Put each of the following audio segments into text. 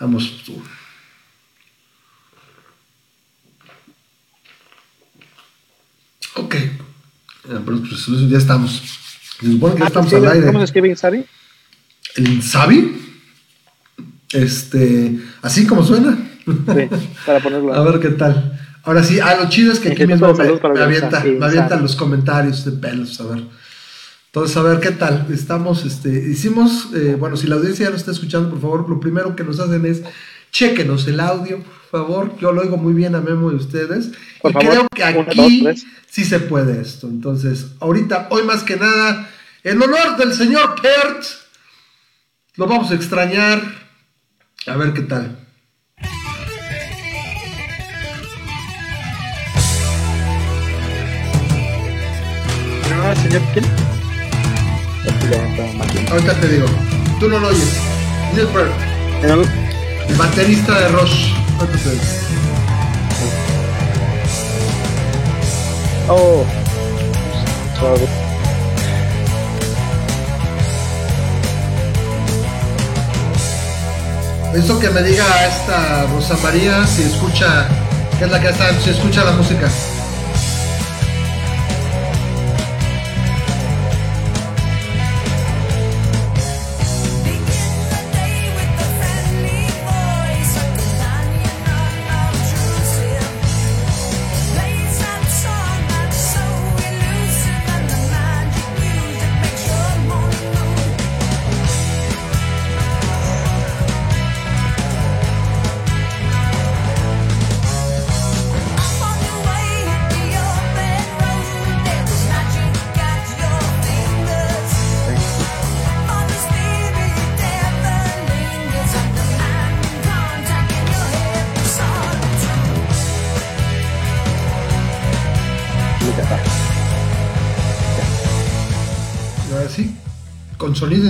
Vamos. Ok. Pues, ya estamos. Se supone que ya ah, estamos al aire. ¿Cómo se escribe Insabi? ¿El Insabi? Este, así como suena. Sí, para ponerlo. a ver qué tal. Ahora sí, ah, lo chido es que aquí mismo me, me, avienta, me avientan los comentarios de pelos, a ver. Entonces, a ver qué tal. Estamos, este, hicimos, eh, bueno, si la audiencia ya lo está escuchando, por favor, lo primero que nos hacen es chequenos el audio, por favor. Yo lo oigo muy bien a Memo de ustedes. y creo que aquí sí se puede esto. Entonces, ahorita, hoy más que nada, en honor del señor Pert, lo vamos a extrañar. A ver qué tal. Ah, señor quién? Ahorita te digo. Tú no lo oyes. Neil Peart. El baterista de Rush. Ahorita te digo. Oh. Suave. Eso que me diga esta Rosa María si escucha, ¿qué es la que está, si escucha la música.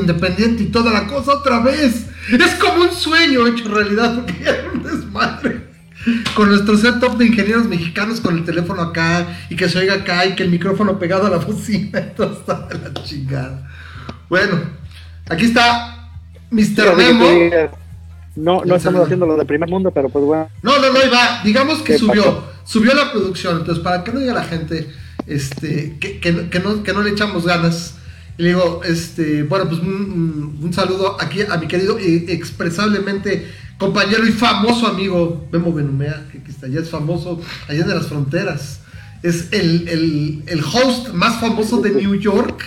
Independiente y toda la cosa otra vez. Es como un sueño hecho realidad porque era un desmadre. Con nuestro setup de ingenieros mexicanos con el teléfono acá y que se oiga acá y que el micrófono pegado a la bocina. Todo está de la chingada. Bueno, aquí está Mr. Memo. No, no estamos haciendo lo de primer mundo, pero pues bueno. No, no, no, iba. Digamos que subió. Subió la producción. Entonces, para que no diga la gente este, que, que, no, que no le echamos ganas y le digo, este, bueno, pues un, saludo aquí a mi querido e expresablemente compañero y famoso amigo Memo Benumea, que aquí está, ya es famoso allá de las fronteras. Es el, el host más famoso de New York.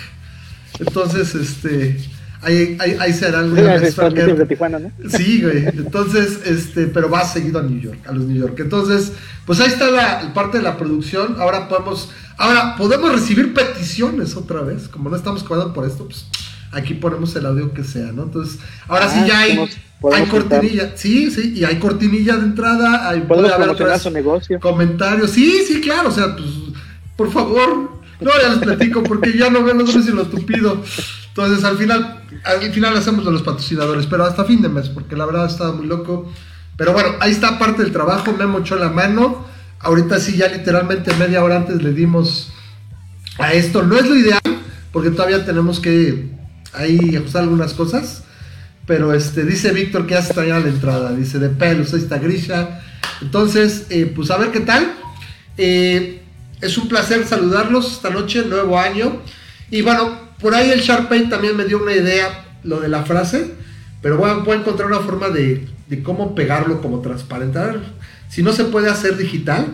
Entonces, este, Ahí, ahí, ahí de Tijuana, ¿no? Sí, güey. Entonces, este, pero va seguido a New York, a los New York. Entonces, pues ahí está la parte de la producción. Ahora podemos, ahora podemos recibir peticiones otra vez. Como no estamos cobrando por esto, pues aquí ponemos el audio que sea, ¿no? Entonces, ahora sí ah, ya hay, hay cortinilla. Sí, sí, y hay cortinilla de entrada. Hay, podemos promocionar su negocio. Comentarios. Sí, sí, claro. O sea, pues, por favor. No, ya les platico porque ya no veo, no sé si lo tupido. Entonces, al final, al final hacemos de los patrocinadores, pero hasta fin de mes, porque la verdad estaba muy loco. Pero bueno, ahí está parte del trabajo, me mochó la mano. Ahorita sí, ya literalmente media hora antes le dimos a esto. No es lo ideal, porque todavía tenemos que ahí ajustar algunas cosas. Pero este, dice Víctor que ya está ya la entrada. Dice de pelos, ahí está Grisha. Entonces, eh, pues a ver qué tal. Eh, es un placer saludarlos esta noche, nuevo año. Y bueno, por ahí el Sharpay también me dio una idea, lo de la frase, pero voy a, encontrar una forma de, cómo pegarlo como transparentar. Si no se puede hacer digital,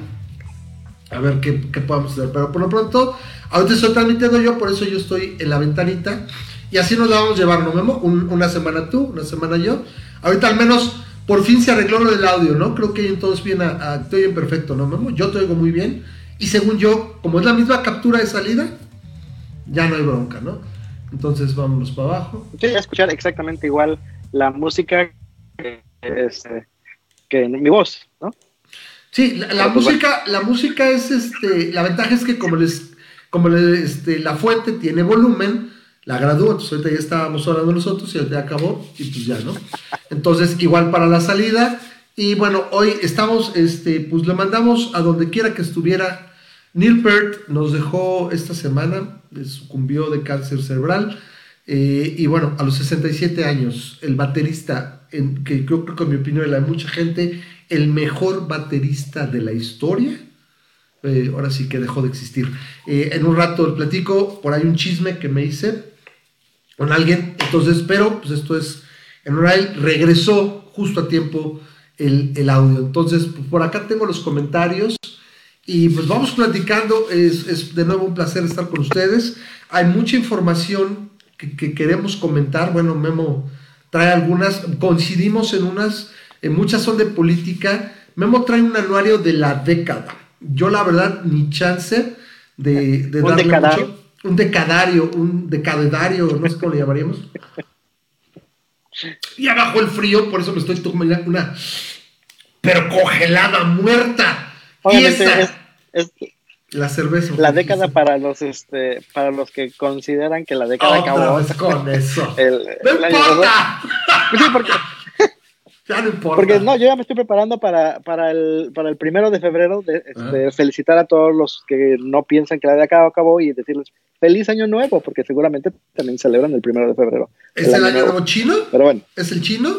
a ver qué, podemos hacer. Pero por lo pronto, ahorita estoy transmitiendo yo, por eso yo estoy en la ventanita. Y así nos la vamos a llevar, ¿no, Memo? una semana tú, una semana yo. Ahorita al menos por fin se arregló lo del audio, ¿no? Creo que todos bien, estoy en perfecto, ¿no, Memo? Yo te oigo muy bien. Y según yo, como es la misma captura de salida, ya no hay bronca, ¿no? Entonces vámonos para abajo. A escuchar exactamente igual la música que, este, que mi voz, ¿no? Sí, la, pues, música, la música es este, la ventaja es que como les, como este, la fuente tiene volumen, la gradúa, entonces ahorita ya estábamos hablando nosotros y ya acabó, y pues ya, ¿no? Entonces, igual para la salida, y bueno, hoy estamos, este, pues le mandamos a donde quiera que estuviera Neil Peart nos dejó esta semana, sucumbió de cáncer cerebral. Eh, y bueno, a los 67 años, el baterista en, que yo creo que en mi opinión y la de mucha gente, el mejor baterista de la historia. Eh, ahora sí que dejó de existir. Eh, en un rato platico, por ahí un chisme que me hice con alguien, entonces, pero pues esto es, en Unrail regresó justo a tiempo el, el audio. Entonces, pues, por acá tengo los comentarios y pues vamos platicando. Es, es, de nuevo un placer estar con ustedes. Hay mucha información que, que, queremos comentar. Bueno, Memo trae algunas, coincidimos en unas, en muchas son de política. Memo trae un anuario de la década. Yo la verdad ni chance de, de ¿Un darle decadario? mucho. Un decadario, un decadedario, no sé cómo le llamaríamos. Y abajo el frío, por eso me estoy tomando una, pero congelada, muerta. Obviamente es, es La cerveza. la década para los este para los que consideran que la década Otra acabó. vez con eso. El, ¡No el año importa! Sí, porque, Ya no importa. porque no, yo ya me estoy preparando para, para, el, para el primero de febrero de este, felicitar a todos los que no piensan que la década acabó y decirles feliz año nuevo, porque seguramente también celebran el primero de febrero. ¿Es el año nuevo chino? Pero bueno, ¿Es el chino?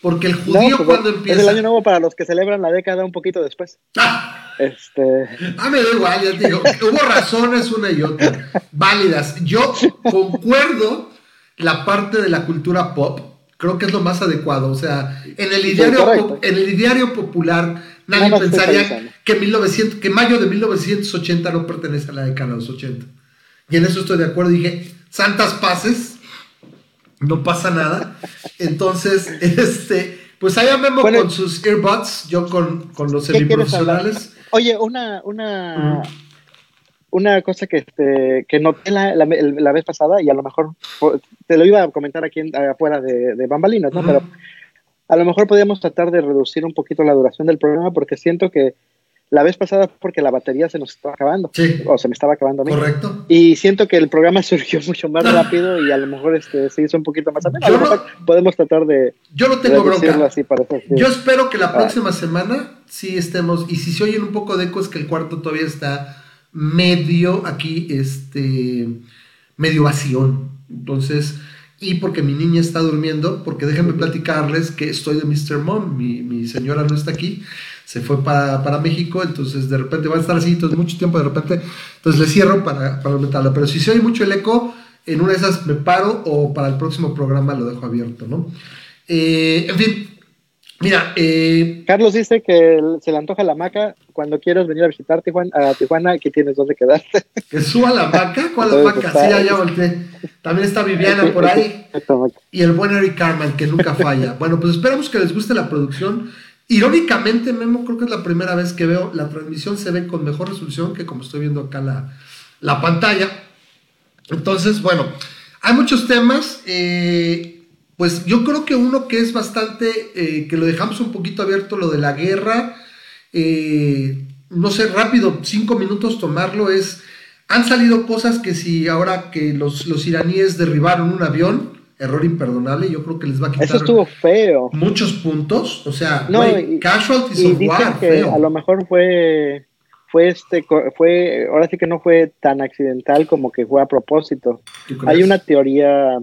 Porque el no, judío pues, cuando es empieza. el año nuevo para los que celebran la década un poquito después. Ah, Este, ah, me da igual, ya te digo. Hubo razones una y otra. Válidas. Yo concuerdo la parte de la cultura pop. Creo que es lo más adecuado. O sea, en el ideario, po- en el ideario popular, nadie pensaría que, 1900, que mayo de 1980 no pertenece a la década de los 80. Y en eso estoy de acuerdo. Dije, santas paces, no pasa nada. Entonces, este, pues allá Memo Bueno, con sus earbuds, yo con, con los semiprofesionales. Oye, una, una, una cosa que, este, que noté la, la, la vez pasada, y a lo mejor te lo iba a comentar aquí en- afuera de, de Bambalinas, ¿no? Pero a lo mejor podríamos tratar de reducir un poquito la duración del programa, porque siento que la vez pasada, porque la batería se nos estaba acabando, Sí, o se me estaba acabando a mí. correcto. Y siento que el programa surgió mucho más rápido y a lo mejor este, se hizo un poquito más ameno. A lo Yo no- mejor podemos tratar de Yo no tengo bronca. así para. Yo espero que la Ah. próxima semana sí estemos, y si se oyen un poco de eco es que el cuarto todavía está medio aquí, este, medio vacío. Entonces, y porque mi niña está durmiendo, porque déjenme platicarles que estoy de Mr. Mom, mi, mi señora no está aquí, se fue para, para México, entonces de repente va a estar así, entonces mucho tiempo de repente, entonces le cierro para, para aumentarla, pero si se oye mucho el eco, en una de esas me paro o para el próximo programa lo dejo abierto, ¿no? Eh, en fin, mira, eh, Carlos dice que se le antoja la maca. Cuando quieras venir a visitar Tijuana, a Tijuana, aquí tienes donde quedarte. que suba la vaca, ¿cuál la está- Sí, ya volteé. También está Viviana por ahí. Maca. y el buen Eric Carman, que nunca falla. Bueno, pues esperamos que les guste la producción. Irónicamente, Memo, creo que es la primera vez que veo la transmisión, se ve con mejor resolución que como estoy viendo acá la, la pantalla. Entonces, bueno, hay muchos temas. eh, pues yo creo que uno que es bastante, eh, que lo dejamos un poquito abierto, lo de la guerra. eh, no sé, rápido, cinco minutos tomarlo es... Han salido cosas que si ahora que los, los iraníes derribaron un avión, error imperdonable, yo creo que les va a quitar Eso estuvo feo. muchos puntos. O sea, No, güey, y- casualties Y of dicen war, que feo. a lo mejor fue, fue este, fue, ahora sí que no fue tan accidental como que fue a propósito. Hay una teoría,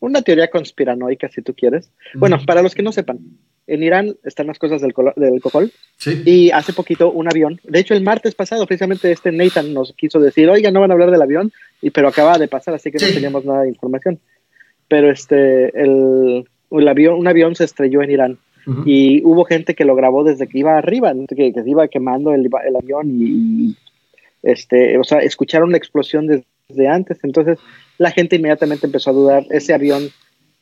una teoría conspiranoica, si tú quieres. Bueno, para los que no sepan, en Irán están las cosas del, del alcohol Sí. y hace poquito un avión, de hecho el martes pasado precisamente este Nathan nos quiso decir, oiga, no van a hablar del avión, y, pero acaba de pasar, así que Sí. no teníamos nada de información. Pero este, el, el avión, un avión se estrelló en Irán y hubo gente que lo grabó desde que iba arriba, que, que se iba quemando el, el avión y, y, este, o sea, escucharon la explosión desde antes, entonces la gente inmediatamente empezó a dudar, ese avión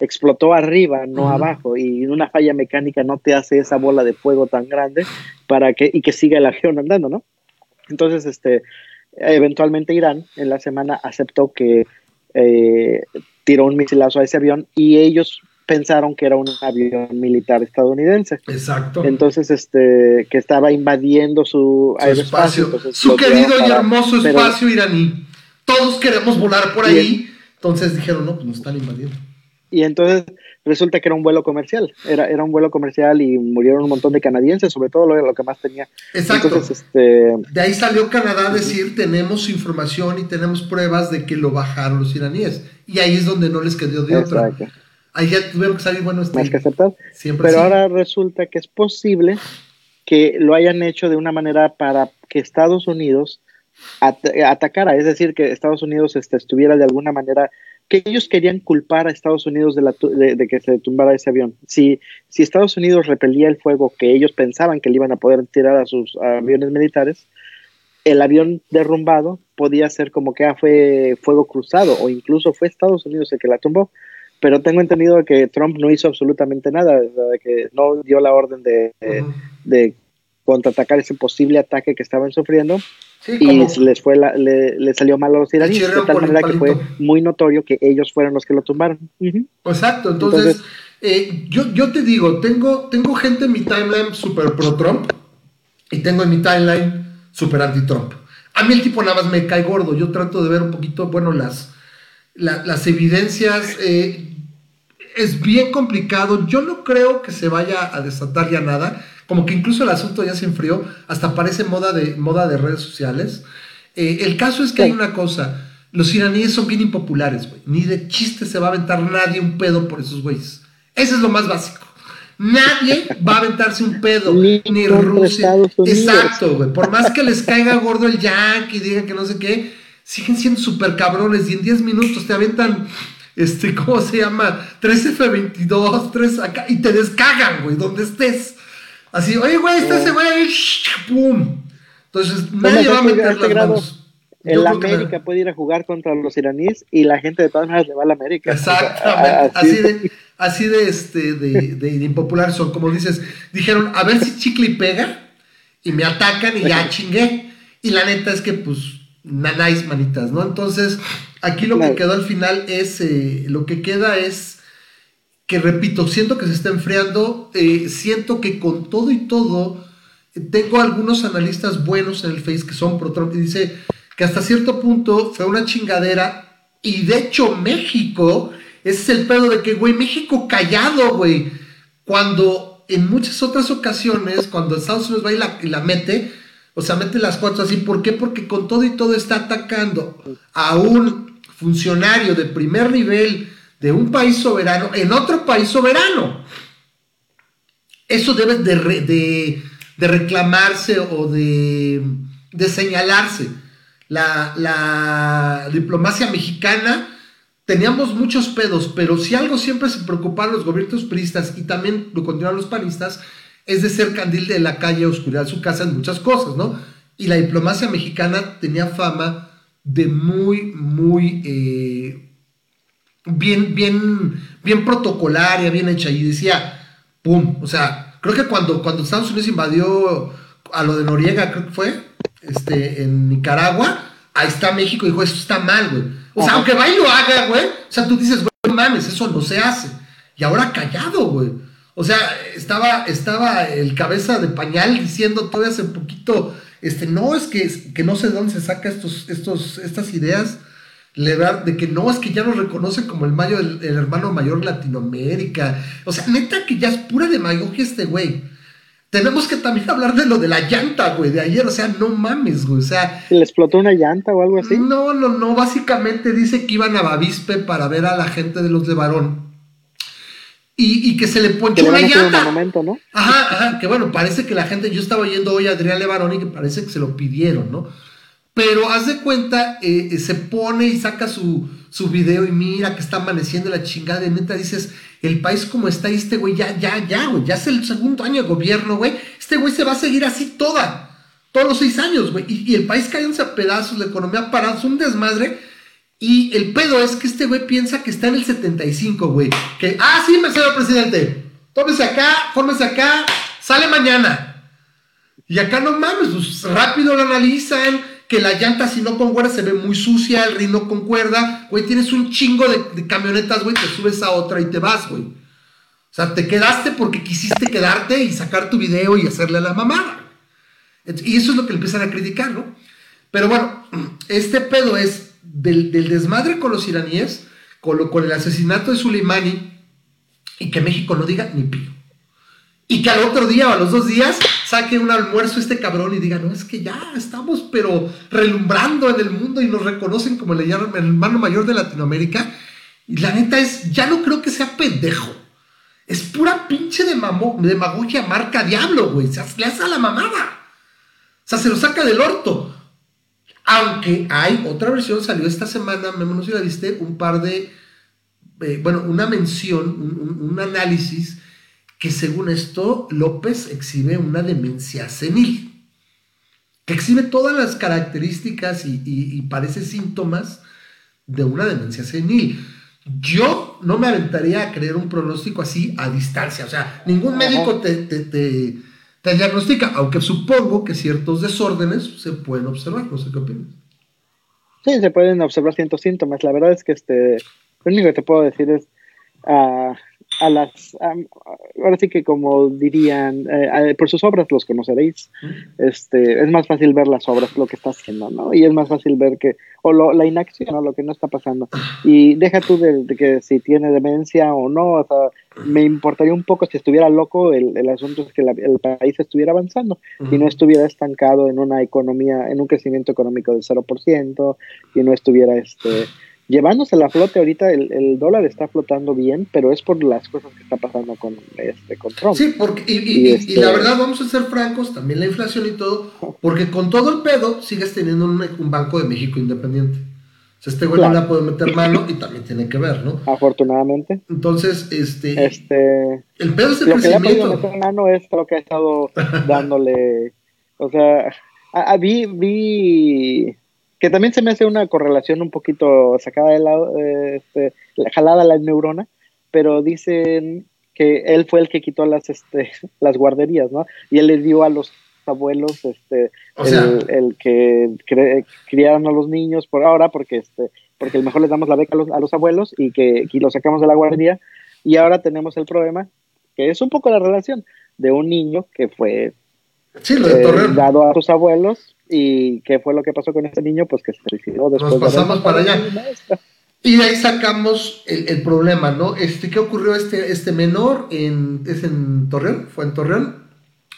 explotó arriba, no abajo, y una falla mecánica no te hace esa bola de fuego tan grande para que, y que siga el avión andando, ¿no? Entonces, este, eventualmente Irán en la semana aceptó que eh, tiró un misilazo a ese avión y ellos pensaron que era un avión militar estadounidense. Exacto. Entonces, este, que estaba invadiendo su, Su aeroespacio, espacio. entonces Su querido y hermoso pero- espacio iraní. Todos queremos volar por ahí. Entonces dijeron, no, pues nos están invadiendo. Y entonces resulta que era un vuelo comercial, era, era un vuelo comercial y murieron un montón de canadienses, sobre todo lo, lo que más tenía. Exacto. Entonces, este, De ahí salió Canadá a decir, tenemos información y tenemos pruebas de que lo bajaron los iraníes. Y ahí es donde no les quedó de otra. exacto. Ahí ya tuvieron que salir, bueno, este, más que aceptar. Pero ahora resulta que es posible que lo hayan hecho de una manera para que Estados Unidos atacara, es decir, que Estados Unidos este, estuviera de alguna manera que ellos querían culpar a Estados Unidos de, la, de, que se tumbara ese avión. Si, si Estados Unidos repelía el fuego que ellos pensaban que le iban a poder tirar a sus aviones militares, el avión derrumbado podía ser como que ah, fue fuego cruzado o incluso fue Estados Unidos el que la tumbó. Pero tengo entendido que Trump no hizo absolutamente nada, que no dio la orden de, de contraatacar ese posible ataque que estaban sufriendo y les fue le, salió mal a los iraníes de tal manera que fue muy notorio que ellos fueron los que lo tumbaron. Exacto, entonces, eh, yo, yo te digo, tengo, tengo gente en mi timeline super pro Trump y tengo en mi timeline super anti Trump. A mí el tipo nada más me cae gordo, yo trato de ver un poquito, bueno, las, las evidencias. Eh, es bien complicado, yo no creo que se vaya a desatar ya nada como que incluso el asunto ya se enfrió, hasta parece moda de, moda de redes sociales. Eh, el caso es que hay una cosa, los iraníes son bien impopulares, güey. Ni de chiste se va a aventar nadie un pedo por esos güeyes. Eso es lo más básico. Nadie va a aventarse un pedo, ni, Rusia. Exacto, güey. Por más que les caiga gordo el yankee y digan que no sé qué, siguen siendo súper cabrones y en 10 minutos te aventan, este, ¿cómo se llama? 3 F-22, 3 acá, y te descagan, güey, donde estés. Así, oye, güey, está ese güey, ¡pum! Entonces, nadie va a meter las manos. El América puede ir a jugar contra los iraníes y la gente de todas maneras le va a la América. Exactamente. así, de, así de, este, de, de, impopular son. Como dices, dijeron, a ver si chicle y pega y me atacan y ya chingué. Y la neta es que, pues, nanáis manitas, ¿no? Entonces, aquí lo que quedó al final es, eh, lo que queda es que repito, siento que se está enfriando, eh, siento que con todo y todo, eh, tengo algunos analistas buenos en el Face que son pro Trump y dice que hasta cierto punto fue una chingadera y de hecho México, ese es el pedo de que, güey, México callado, güey, cuando en muchas otras ocasiones, cuando Estados Unidos va y la, y la mete, o sea, mete las cuatro así, ¿por qué? Porque con todo y todo está atacando a un funcionario de primer nivel, de un país soberano en otro país soberano. Eso debe de, reclamarse o de, señalarse. La, diplomacia mexicana, teníamos muchos pedos, pero si algo siempre se preocuparon los gobiernos priistas y también lo continuaron los panistas, es de ser candil de la calle, oscuridad su casa en muchas cosas, ¿no? Y la diplomacia mexicana tenía fama de muy, muy eh, bien, bien, bien protocolaria, bien hecha. Y decía, ¡pum! O sea, creo que cuando, cuando Estados Unidos invadió a lo de Noriega, creo que fue, este, en Nicaragua, ahí está México y dijo, eso está mal, güey. O sea, aunque va y lo haga, güey, o sea, tú dices, güey, no mames, eso no se hace. Y ahora callado, güey. O sea, estaba, estaba el cabeza de pañal diciendo todavía hace poquito, este, no, es que, que no sé dónde se saca estos, estos, estas ideas de que no, es que ya nos reconocen como el, mayo, el, hermano mayor Latinoamérica. O sea, neta que ya es pura demagogia este güey. Tenemos que también hablar de lo de la llanta, güey, de ayer. O sea, no mames, güey. O sea. ¿Le explotó una llanta o algo así? No, no, no. Básicamente dice que iban a Bavispe para ver a la gente de los de Varón. Y, que se le ponchó una llanta. momento, ¿no? Ajá, ajá. Que bueno, parece que la gente. Yo estaba oyendo hoy a Adrián Levarón y que parece que se lo pidieron, ¿no? Pero haz de cuenta, eh, eh, se pone y saca su, su video y mira que está amaneciendo la chingada. De neta dices, el país como está, y este güey ya, ya, ya, güey, ya es el segundo año de gobierno, güey. Este güey se va a seguir así toda, todos los seis años, güey. Y, el país cayéndose a pedazos, la economía parada, es un desmadre. Y el pedo es que este güey piensa que está en el 75, güey. Que, ah, sí, me el presidente. Tómese acá, fórmese acá, sale mañana. Y acá no mames, pues rápido lo analizan que la llanta si no concuerda se ve muy sucia, el rin no concuerda, güey, tienes un chingo de, camionetas, güey, te subes a otra y te vas, güey. O sea, te quedaste porque quisiste quedarte y sacar tu video y hacerle a la mamada. Y eso es lo que empiezan a criticar, ¿no? Pero bueno, este pedo es del, desmadre con los iraníes, con, con el asesinato de Soleimani, y que México no diga ni pío. Y que al otro día o a los dos días saque un almuerzo este cabrón y diga, no, es que ya estamos pero relumbrando en el mundo y nos reconocen como el hermano mayor de Latinoamérica. Y la neta es, ya no creo que sea pendejo. Es pura pinche de demagogia marca diablo, güey. Se le hace a la mamada. O sea, se lo saca del orto. Aunque hay otra versión, salió esta semana, me si la viste, un par de, eh, bueno, una mención, un, análisis que según esto López exhibe una demencia senil, que exhibe todas las características y parece síntomas de una demencia senil. Yo no me aventaría a creer un pronóstico así a distancia. O sea, ningún médico te, te, diagnostica, aunque supongo que ciertos desórdenes se pueden observar. No sé qué opinas. Sí, se pueden observar ciertos síntomas. La verdad es que este, lo único que te puedo decir es, uh, a las, ahora sí que como dirían, eh, por sus obras los conoceréis, este, es más fácil ver las obras, lo que está haciendo, ¿no? Y es más fácil ver que, o lo, la inacción, o lo que no está pasando. Y deja tú de, que si tiene demencia o no, o sea, me importaría un poco si estuviera loco, el, el asunto es que el país estuviera avanzando y no estuviera estancado en una economía, en un crecimiento económico del 0% y no estuviera, este llevándose la flote ahorita el, dólar está flotando bien, pero es por las cosas que está pasando con este con Trump. Sí, porque y, este la verdad vamos a ser francos, también la inflación y todo, porque con todo el pedo sigues teniendo un, Banco de México independiente. O sea, este güey no la puede meter mano y también tiene que ver, ¿no? Afortunadamente. Entonces, este, este el pedo es el lo que le ha meter mano es lo que ha estado dándole, o sea, vi vi que también se me hace una correlación un poquito sacada de lado, este, jalada la neurona, pero dicen que él fue el que quitó las, este, las guarderías, ¿no? Y él le dio a los abuelos este el, que criaron a los niños por ahora porque este porque mejor les damos la beca a los, a los abuelos y que y los sacamos de la guardería y ahora tenemos el problema que es un poco la relación de un niño que fue eh, dado a sus abuelos ¿Y qué fue lo que pasó con este niño? Pues que se suicidó después Nos pasamos para allá. Y de ahí sacamos el, problema, ¿no? Este, ¿Qué ocurrió este, este menor? En, es en Torreón, fue en Torreón.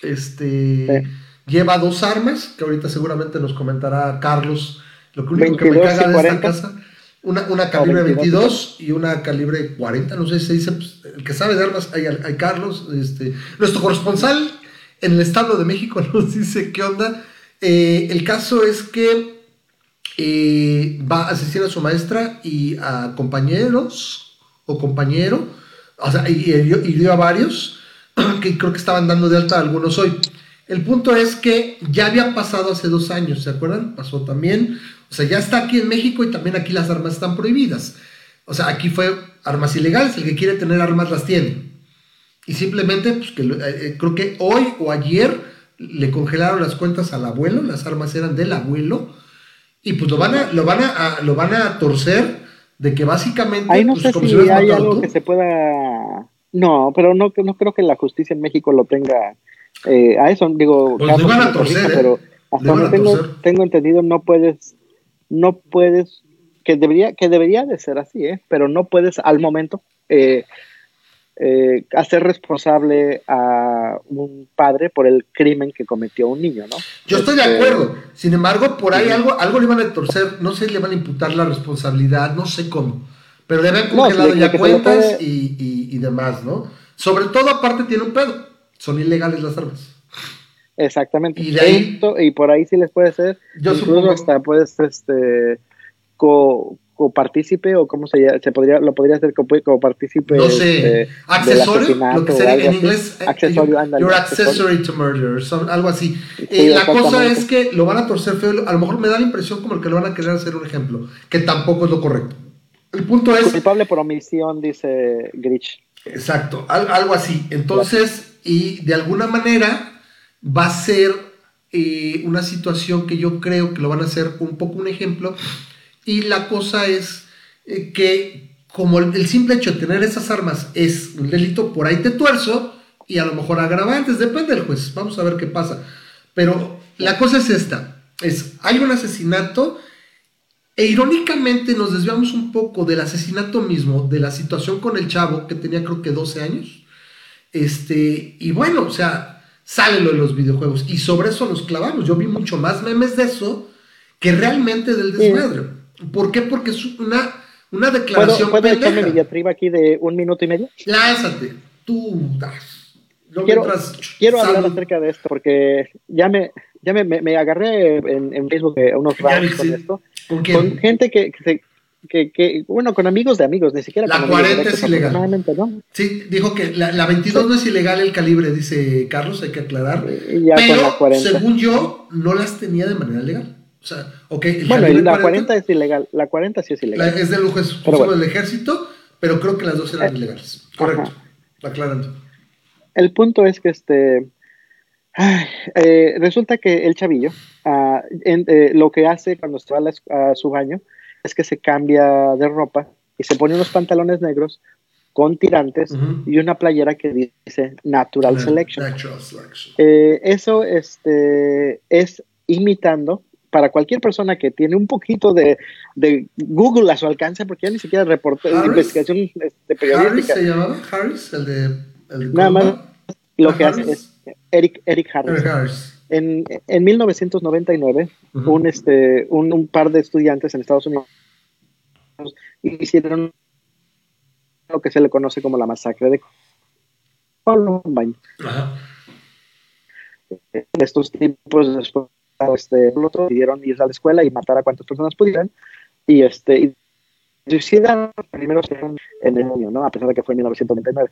Este lleva dos armas, que ahorita seguramente nos comentará Carlos. Lo único que me caga de esta casa, una, una calibre 22 y una calibre 40, no sé si se dice, pues, el que sabe de armas, hay, hay Carlos, este, nuestro corresponsal en el Estado de México nos dice qué onda eh, el caso es que eh, va a asistir a su maestra y a compañeros o compañero, o sea, y, dio a varios, que creo que estaban dando de alta algunos hoy. El punto es que ya había pasado hace dos años, ¿se acuerdan? Pasó también, o sea, ya está aquí en México y también aquí las armas están prohibidas. O sea, aquí fue armas ilegales, el que quiere tener armas las tiene. Y simplemente, pues que eh, creo que hoy o ayer le congelaron las cuentas al abuelo, las armas eran del abuelo, y pues lo van a, lo van a, lo van a torcer de que básicamente... Ahí no pues, sé si, hay algo que se pueda... No, pero no, no creo que la justicia en México lo tenga eh, a eso, digo... Pues van a torcer, ¿eh? Pero hasta donde tengo, tengo entendido no puedes, no puedes, que debería, que debería de ser así, ¿eh? Pero no puedes al momento... Eh, eh, hacer responsable a un padre por el crimen que cometió un niño, ¿no? Yo estoy de este, acuerdo. Sin embargo, por ahí algo, algo le van a torcer, no sé, le van a imputar la responsabilidad, no sé cómo. Pero le habían congelado ya cuentas y, demás, ¿no? Sobre todo, aparte, tiene un pedo. Son ilegales las armas. Exactamente. Y, y por ahí sí les puede ser. Yo incluso supongo... hasta puedes este, co copartícipe o cómo se, se podría lo podría hacer como, copartícipe no sé accesorio lo que sería en inglés eh, accesorio you're accessory to murder algo así. Eh, la cosa es que lo van a torcer feo a lo mejor me da la impresión como que lo van a querer hacer un ejemplo que tampoco es lo correcto. El punto es culpable por omisión dice Grich exacto algo así. Entonces y de alguna manera va a ser eh, una situación que yo creo que lo van a hacer un poco un ejemplo y la cosa es eh, que como el, simple hecho de tener esas armas es un delito, por ahí te tuerzo y a lo mejor agravantes, depende del juez, vamos a ver qué pasa. Pero la cosa es esta, es, hay un asesinato e irónicamente nos desviamos un poco del asesinato mismo, de la situación con el chavo que tenía creo que 12 años. Este, y bueno, o sea, sale lo de los videojuegos y sobre eso nos clavamos. Yo vi mucho más memes de eso que realmente del desmadre. ¿Por qué? Porque es una, Una declaración ¿Puedo, ¿puedo echarme mi diatriba aquí de un minuto y medio? Lánzate. Tú. das. No Quiero, quiero hablar acerca de esto porque ya me, ya me, me- me agarré en, en Facebook eh, unos rants con esto. ¿Con? Con gente que, que, que, que- bueno, con amigos de amigos, ni siquiera La con amigos 40 directos, es ilegal. ¿no? Sí, dijo que la, la 22 no es ilegal el calibre, dice Carlos, hay que aclarar. Ya con Pero, la 40. según yo, no las tenía de manera legal. O sea, ok, el Bueno, la 40 es ilegal. La 40 sí es la- ilegal. es de lujo exclusivo bueno. del ejército, pero creo que las dos eran Eh, ilegales. Correcto, ajá. aclarando. El punto es que este. ay, eh, resulta que el chavillo ah, en- eh, lo que hace cuando se va a, la su baño es que se cambia de ropa y se pone unos pantalones negros con tirantes y una playera que dice Natural Na- Selection. Natural selection. Eh, eso este, es imitando para cualquier persona que tiene un poquito de, de Google a su alcance, porque ya ni siquiera reportó Harris. investigación este, ¿Harris periodística. se llamaba? ¿Harris? El de. El Nada más? Lo Ah, que hace Harris. es Eric, Eric Harris. Eric Harris. En, en 1999, Ujú. un, este, un, un par de estudiantes en Estados Unidos hicieron lo que se le conoce como la masacre de Columbine. Ajá. Estos tipos después este, decidieron ir a la escuela y matar a cuantas personas pudieran. Y este y suicidaron primero en el año, ¿no? A pesar de que fue en 1999.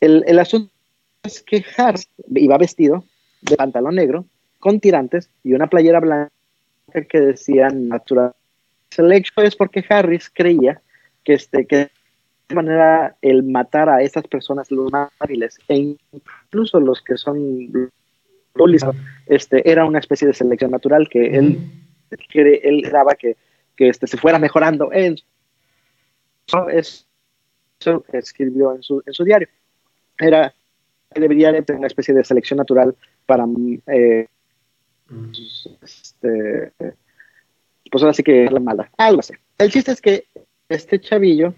El, el asunto es que Harris iba vestido de pantalón negro, con tirantes y una playera blanca que decía Natural Selection. Es porque Harris creía que, este, que de manera el matar a esas personas, los más hábiles, e incluso los que son este, era una especie de selección natural que él, que él daba que, que este, se fuera mejorando en eso es eso que escribió en su, en su diario. Era debería haber una especie de selección natural para eh, este, pues ahora sí que la mala, algo así. El chiste es que este chavillo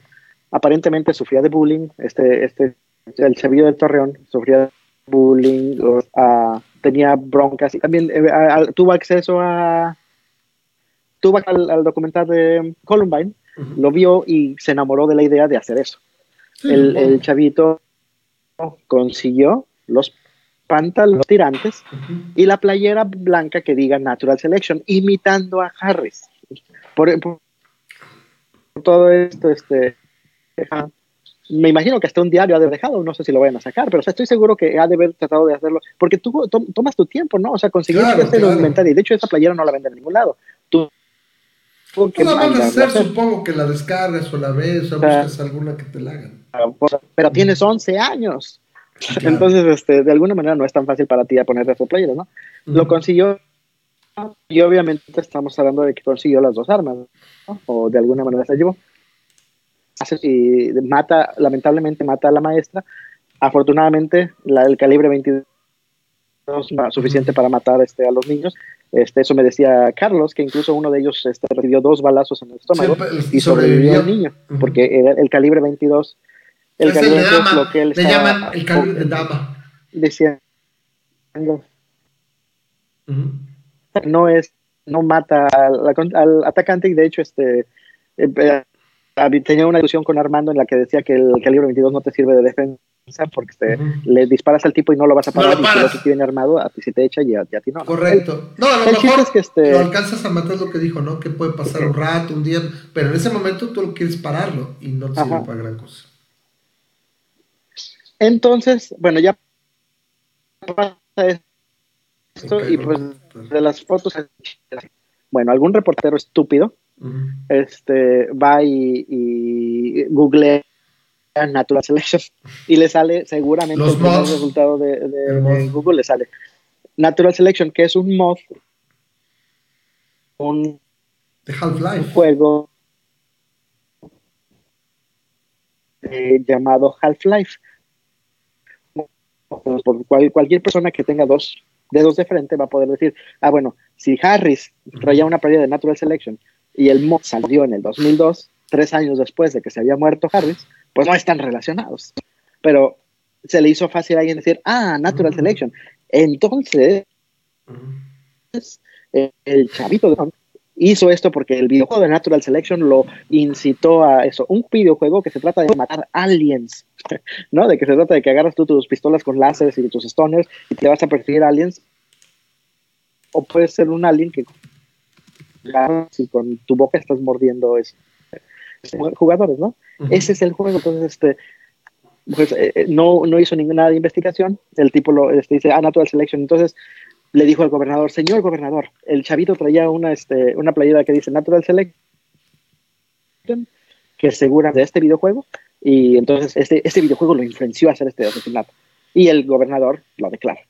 aparentemente sufría de bullying, este, este, el chavillo de Torreón sufría de bullying, o, ah, tenía broncas. Y también eh, a- a- tuvo acceso a tuvo al, al documental de Columbine, lo vio y se enamoró de la idea de hacer eso. Sí, el, el chavito consiguió los pantalones tirantes y la playera blanca que diga Natural Selection, imitando a Harris. Por, todo esto, este, me imagino que hasta un diario ha de haber dejado, no sé si lo vayan a sacar, pero o sea, estoy seguro que ha de haber tratado de hacerlo, porque tú to- tomas tu tiempo, ¿no? O sea, conseguir Claro, este claro. documentario, y de hecho esa playera no la venden en ningún lado. Tú, tú que la mandas a hacer, hacer. supongo que la descargas o la ves o O sea, buscas alguna que te la hagan. pero tienes 11 años. Claro. Entonces, este, de alguna manera no es tan fácil para ti a ponerte esa playera, ¿no? Lo consiguió y obviamente estamos hablando de que consiguió las dos armas, ¿no? o de alguna manera se llevó. Hace- Y mata, lamentablemente mata a la maestra. Afortunadamente, la del calibre 22 va suficiente para matar este, a los niños. Este, eso me decía Carlos, que incluso uno de ellos este, recibió dos balazos en el estómago Sí, y sobrevivió el niño, porque era el calibre 22. El es el calibre de 22 dama. lo que él Le estaba- llaman el calibre de dama. decía Ujú. no es no mata al, al atacante y de hecho este eh, tenía una discusión con Armando en la que decía que el calibre 22 no te sirve de defensa porque te- le disparas al tipo y no lo vas a No lo parar y si te viene armado a ti se te echa y a, y a ti no Correcto. No, a lo el mejor es que este- lo alcanzas a matar, lo que dijo, ¿no? Que puede pasar un rato, un día, pero en ese momento tú lo quieres pararlo y no te sirve para gran cosa. entonces bueno ya pasa esto y pues de las fotos bueno algún reportero estúpido Este va y, y googlea Natural Selection y le sale seguramente Los el mods. resultado de. Google le sale Natural Selection que es un mod un Half-Life. juego eh, llamado Half-Life por cual- cualquier persona que tenga dos dedos de frente va a poder decir, ah, bueno, si Harris traía una playera de Natural Selection y el mod salió en el 2002, tres años después de que se había muerto Harris, pues no están relacionados. Pero se le hizo fácil a alguien decir, ah, Natural. Selection. Entonces, eh, el chavito de hizo esto porque el videojuego de Natural Selection lo incitó a eso. Un videojuego que se trata de matar aliens, ¿no? De que se trata de que agarras tú tus pistolas con láseres y tus stoners y te vas a perseguir aliens. O puede ser un alien que si con tu boca estás mordiendo es, jugadores, ¿no? Ese es el juego. Entonces, este, pues, eh, eh, no, no hizo ninguna de investigación. El tipo lo este, dice, ah, Natural Selection. Entonces, le dijo al gobernador, señor gobernador, el chavito traía una, este, una playera que dice Natural Select, que es segura de este videojuego, y entonces este, este videojuego lo influenció a hacer este asesinato. Y el gobernador lo declara.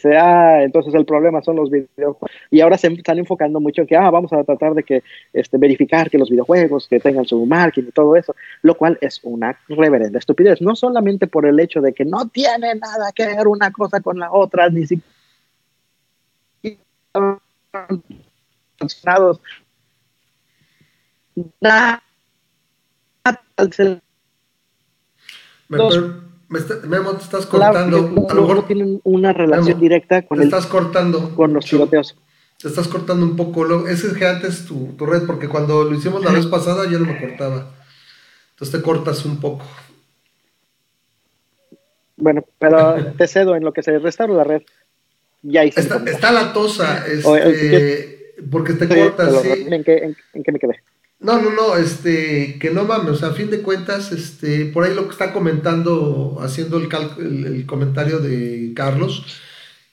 Sea, entonces el problema son los videojuegos. Y ahora se están enfocando mucho en que, ah, vamos a tratar de que este, verificar que los videojuegos que tengan su marketing y todo eso, lo cual es una reverenda estupidez. No solamente por el hecho de que no tiene nada que ver una cosa con la otra, ni siquiera nada me Memo, te estás cortando. a lo mejor tienen una relación directa con te estás cortando con los tiroteos. Te estás cortando un poco. Ese es que antes tu, tu red, porque cuando lo hicimos la vez pasada yo no me cortaba. Entonces te cortas un poco. Bueno, pero te cedo en lo que se restaura la red. Ya hice está, está la tosa, este, porque te cortas. Sí. ¿En, qué, en qué me quedé? No, no, no, este, que no mames, a fin de cuentas, este, por ahí lo que está comentando, haciendo el, el, comentario de Carlos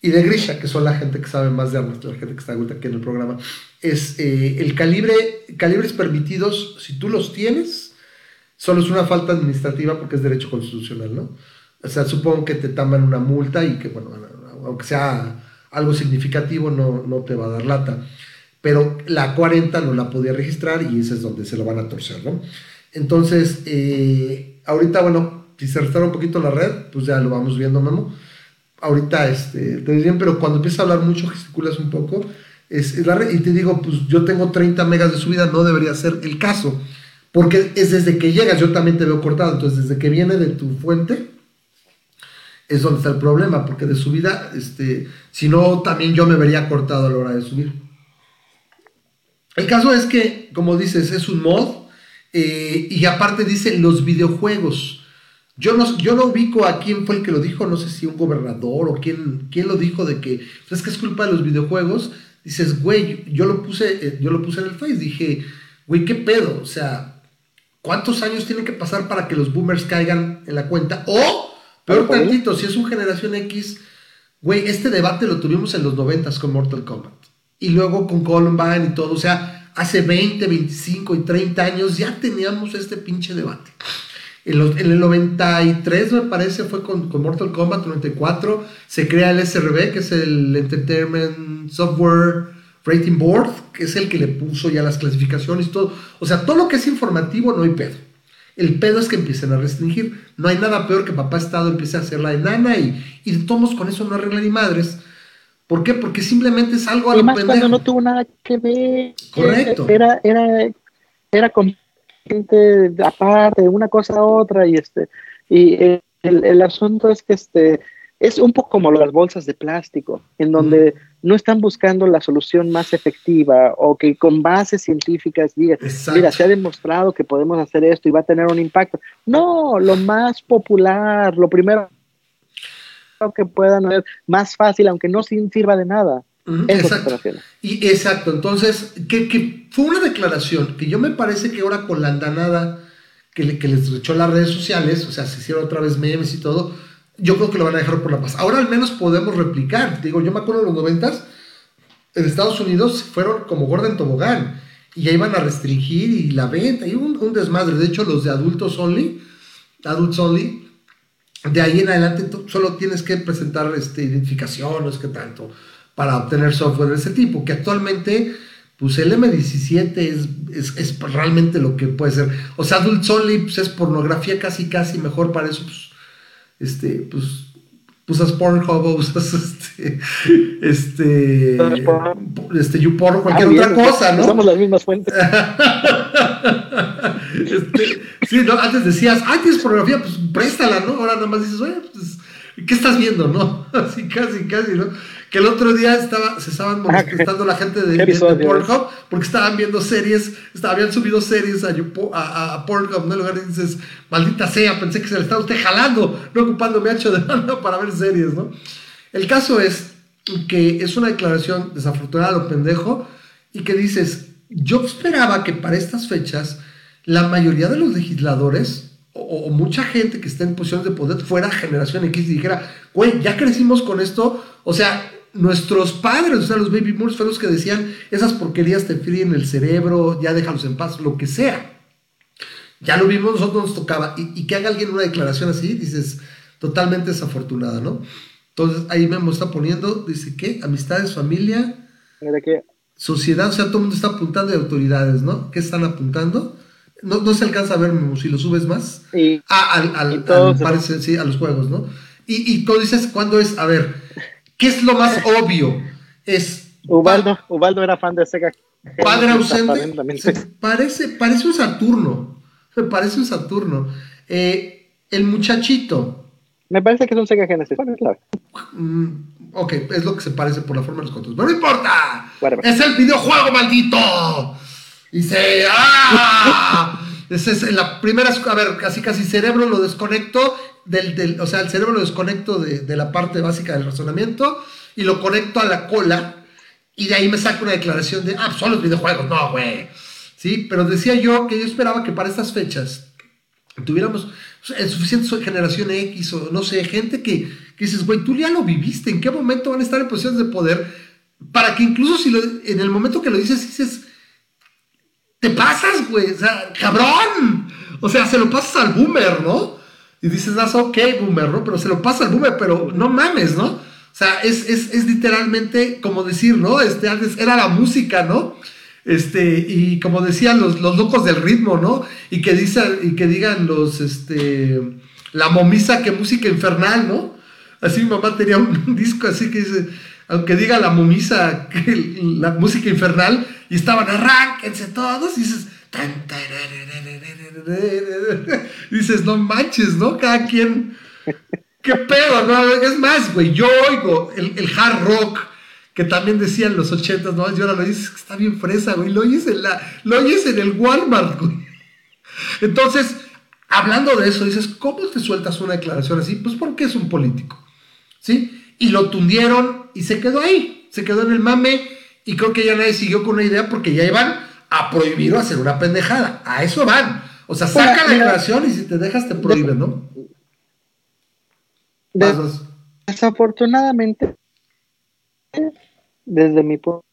y de Grisha, que son la gente que sabe más de armas, la gente que está aquí en el programa, es eh, el calibre, calibres permitidos, si tú los tienes, solo es una falta administrativa porque es derecho constitucional, ¿no? O sea, supongo que te taman una multa y que, bueno, aunque sea algo significativo, no, no te va a dar lata pero la 40 no la podía registrar y ese es donde se lo van a torcer, ¿no? Entonces, eh, ahorita, bueno, si se restaura un poquito la red, pues ya lo vamos viendo, Memo. Ahorita, este, te bien, pero cuando empieza a hablar mucho, gesticulas un poco, es, la red, y te digo, pues yo tengo 30 megas de subida, no debería ser el caso, porque es desde que llegas, yo también te veo cortado, entonces desde que viene de tu fuente, es donde está el problema, porque de subida, este, si no, también yo me vería cortado a la hora de subir. El caso es que, como dices, es un mod eh, y aparte dice los videojuegos. Yo no, yo no ubico a quién fue el que lo dijo, no sé si un gobernador o quién, quién lo dijo de que es que es culpa de los videojuegos. Dices, güey, yo lo puse, eh, yo lo puse en el Face, dije, güey, ¿qué pedo? O sea, ¿cuántos años tienen que pasar para que los boomers caigan en la cuenta? O, peor tantito, si es un generación X, güey, este debate lo tuvimos en los noventas con Mortal Kombat y luego con Columbine y todo. O sea, hace 20, 25 y 30 años ya teníamos este pinche debate. En, el 93, me parece, fue con, Mortal Kombat 94, se crea el SRB, que es el Entertainment Software Rating Board, que es el que le puso ya las clasificaciones y todo. O sea, todo lo que es informativo no hay pedo. El pedo es que empiecen a restringir. No hay nada peor que papá Estado empiece a hacer la enana y, y de todos con eso no arregla ni madres. ¿Por qué? Porque simplemente es algo a lo cuando no tuvo nada que ver. Correcto. Era, era, era gente aparte, una cosa a otra, y este, y el, el, asunto es que este es un poco como las bolsas de plástico, en donde no están buscando la solución más efectiva o que con bases científicas digan, mira, se ha demostrado que podemos hacer esto y va a tener un impacto. No, lo más popular, lo primero que puedan ver más fácil, aunque no sirva de nada. exacto. Y exacto, entonces, que, fue una declaración que yo me parece que ahora con la andanada que, les echó las redes sociales, o sea, se hicieron otra vez memes y todo, yo creo que lo van a dejar por la paz. Ahora al menos podemos replicar. Digo, yo me acuerdo en los noventas, en Estados Unidos fueron como Gordon Tobogán y ya iban a restringir y la venta y un, un desmadre. De hecho, los de adultos only, adults only, de ahí en adelante tú solo tienes que presentar este, identificaciones, que tanto, para obtener software de ese tipo, que actualmente, pues el M17 es, es, realmente lo que puede ser. O sea, Adult Only pues, es pornografía casi, casi mejor para eso, pues, este, pues, usas Pornhub, usas este, este, este, YouPorn, cualquier ah, otra cosa, ¿no? Usamos las mismas fuentes. Este, Sí, ¿no? antes decías, ay, tienes pornografía, pues préstala, ¿no? Ahora nada más dices, oye, pues, ¿qué estás viendo, no? Así casi, casi, ¿no? Que el otro día estaba, se estaban molestando la gente de, de, Pornhub porque estaban viendo series, estaban, habían subido series a, a, a, Pornhub, ¿no? En lugar dices, maldita sea, pensé que se le estaba usted jalando, no ocupándome hacho de mano para ver series, ¿no? El caso es que es una declaración desafortunada lo pendejo y que dices, yo esperaba que para estas fechas la mayoría de los legisladores o, mucha gente que está en posiciones de poder fuera generación X y dijera, güey, ya crecimos con esto, o sea, nuestros padres, o sea, los baby boomers fueron los que decían, esas porquerías te fríen el cerebro, ya déjalos en paz, lo que sea. Ya lo vimos, nosotros nos tocaba. Y, que haga alguien una declaración así, dices, totalmente desafortunada, ¿no? Entonces ahí Memo está poniendo, dice, ¿qué? Amistades, familia. Que... Sociedad, o sea, todo el mundo está apuntando de autoridades, ¿no? ¿Qué están apuntando? No, no se alcanza a ver si lo subes más. Y, al, al, parece, sí, a los juegos, ¿no? Y, y, tú dices, ¿cuándo es? A ver, ¿qué es lo más obvio? Es. Ubaldo, Ubaldo era fan de Sega. Padre ausente. Parece, parece un Saturno. Me parece un Saturno. Eh, el muchachito. Me parece que es un Sega Genesis. Mm, ok, es lo que se parece por la forma de los controles. ¡Pero no importa! ¡Es el videojuego maldito! Y se... ¡Ah! Esa es la primera, a ver, casi casi cerebro lo desconecto, del, del o sea, el cerebro lo desconecto de, de, la parte básica del razonamiento y lo conecto a la cola y de ahí me saco una declaración de, ah, pues son los videojuegos, no, güey. Sí, pero decía yo que yo esperaba que para estas fechas tuviéramos suficiente generación X o no sé, gente que, que dices, güey, tú ya lo viviste, ¿en qué momento van a estar en posiciones de poder? Para que incluso si lo, en el momento que lo dices, dices te pasas, güey, o sea, cabrón. O sea, se lo pasas al boomer, ¿no? Y dices, das ok, boomer, ¿no? Pero se lo pasa al boomer, pero no mames, ¿no? O sea, es, es, es literalmente como decir, ¿no? Este, antes era la música, ¿no? Este, y como decían los, los locos del ritmo, ¿no? Y que, dicen, y que digan los, este, la momisa que música infernal, ¿no? Así mi mamá tenía un disco así que dice, aunque diga la momisa, que la música infernal, y estaban arránquense todos, y dices, dices, no manches, ¿no? Cada quien, qué pedo, ¿no? Es más, güey, yo oigo el, el hard rock que también decían los ochentas, ¿no? Y ahora lo dices está bien fresa, güey, lo oyes en, la, lo oyes en el Walmart, güey. Entonces, hablando de eso, dices, ¿cómo te sueltas una declaración así? Pues porque es un político, ¿sí? Y lo tundieron y se quedó ahí, se quedó en el mame y creo que ya nadie siguió con una idea porque ya iban a prohibir o hacer una pendejada. A eso van. O sea, saca la declaración y si te dejas te prohíben, ¿no? Desafortunadamente, desde mi punto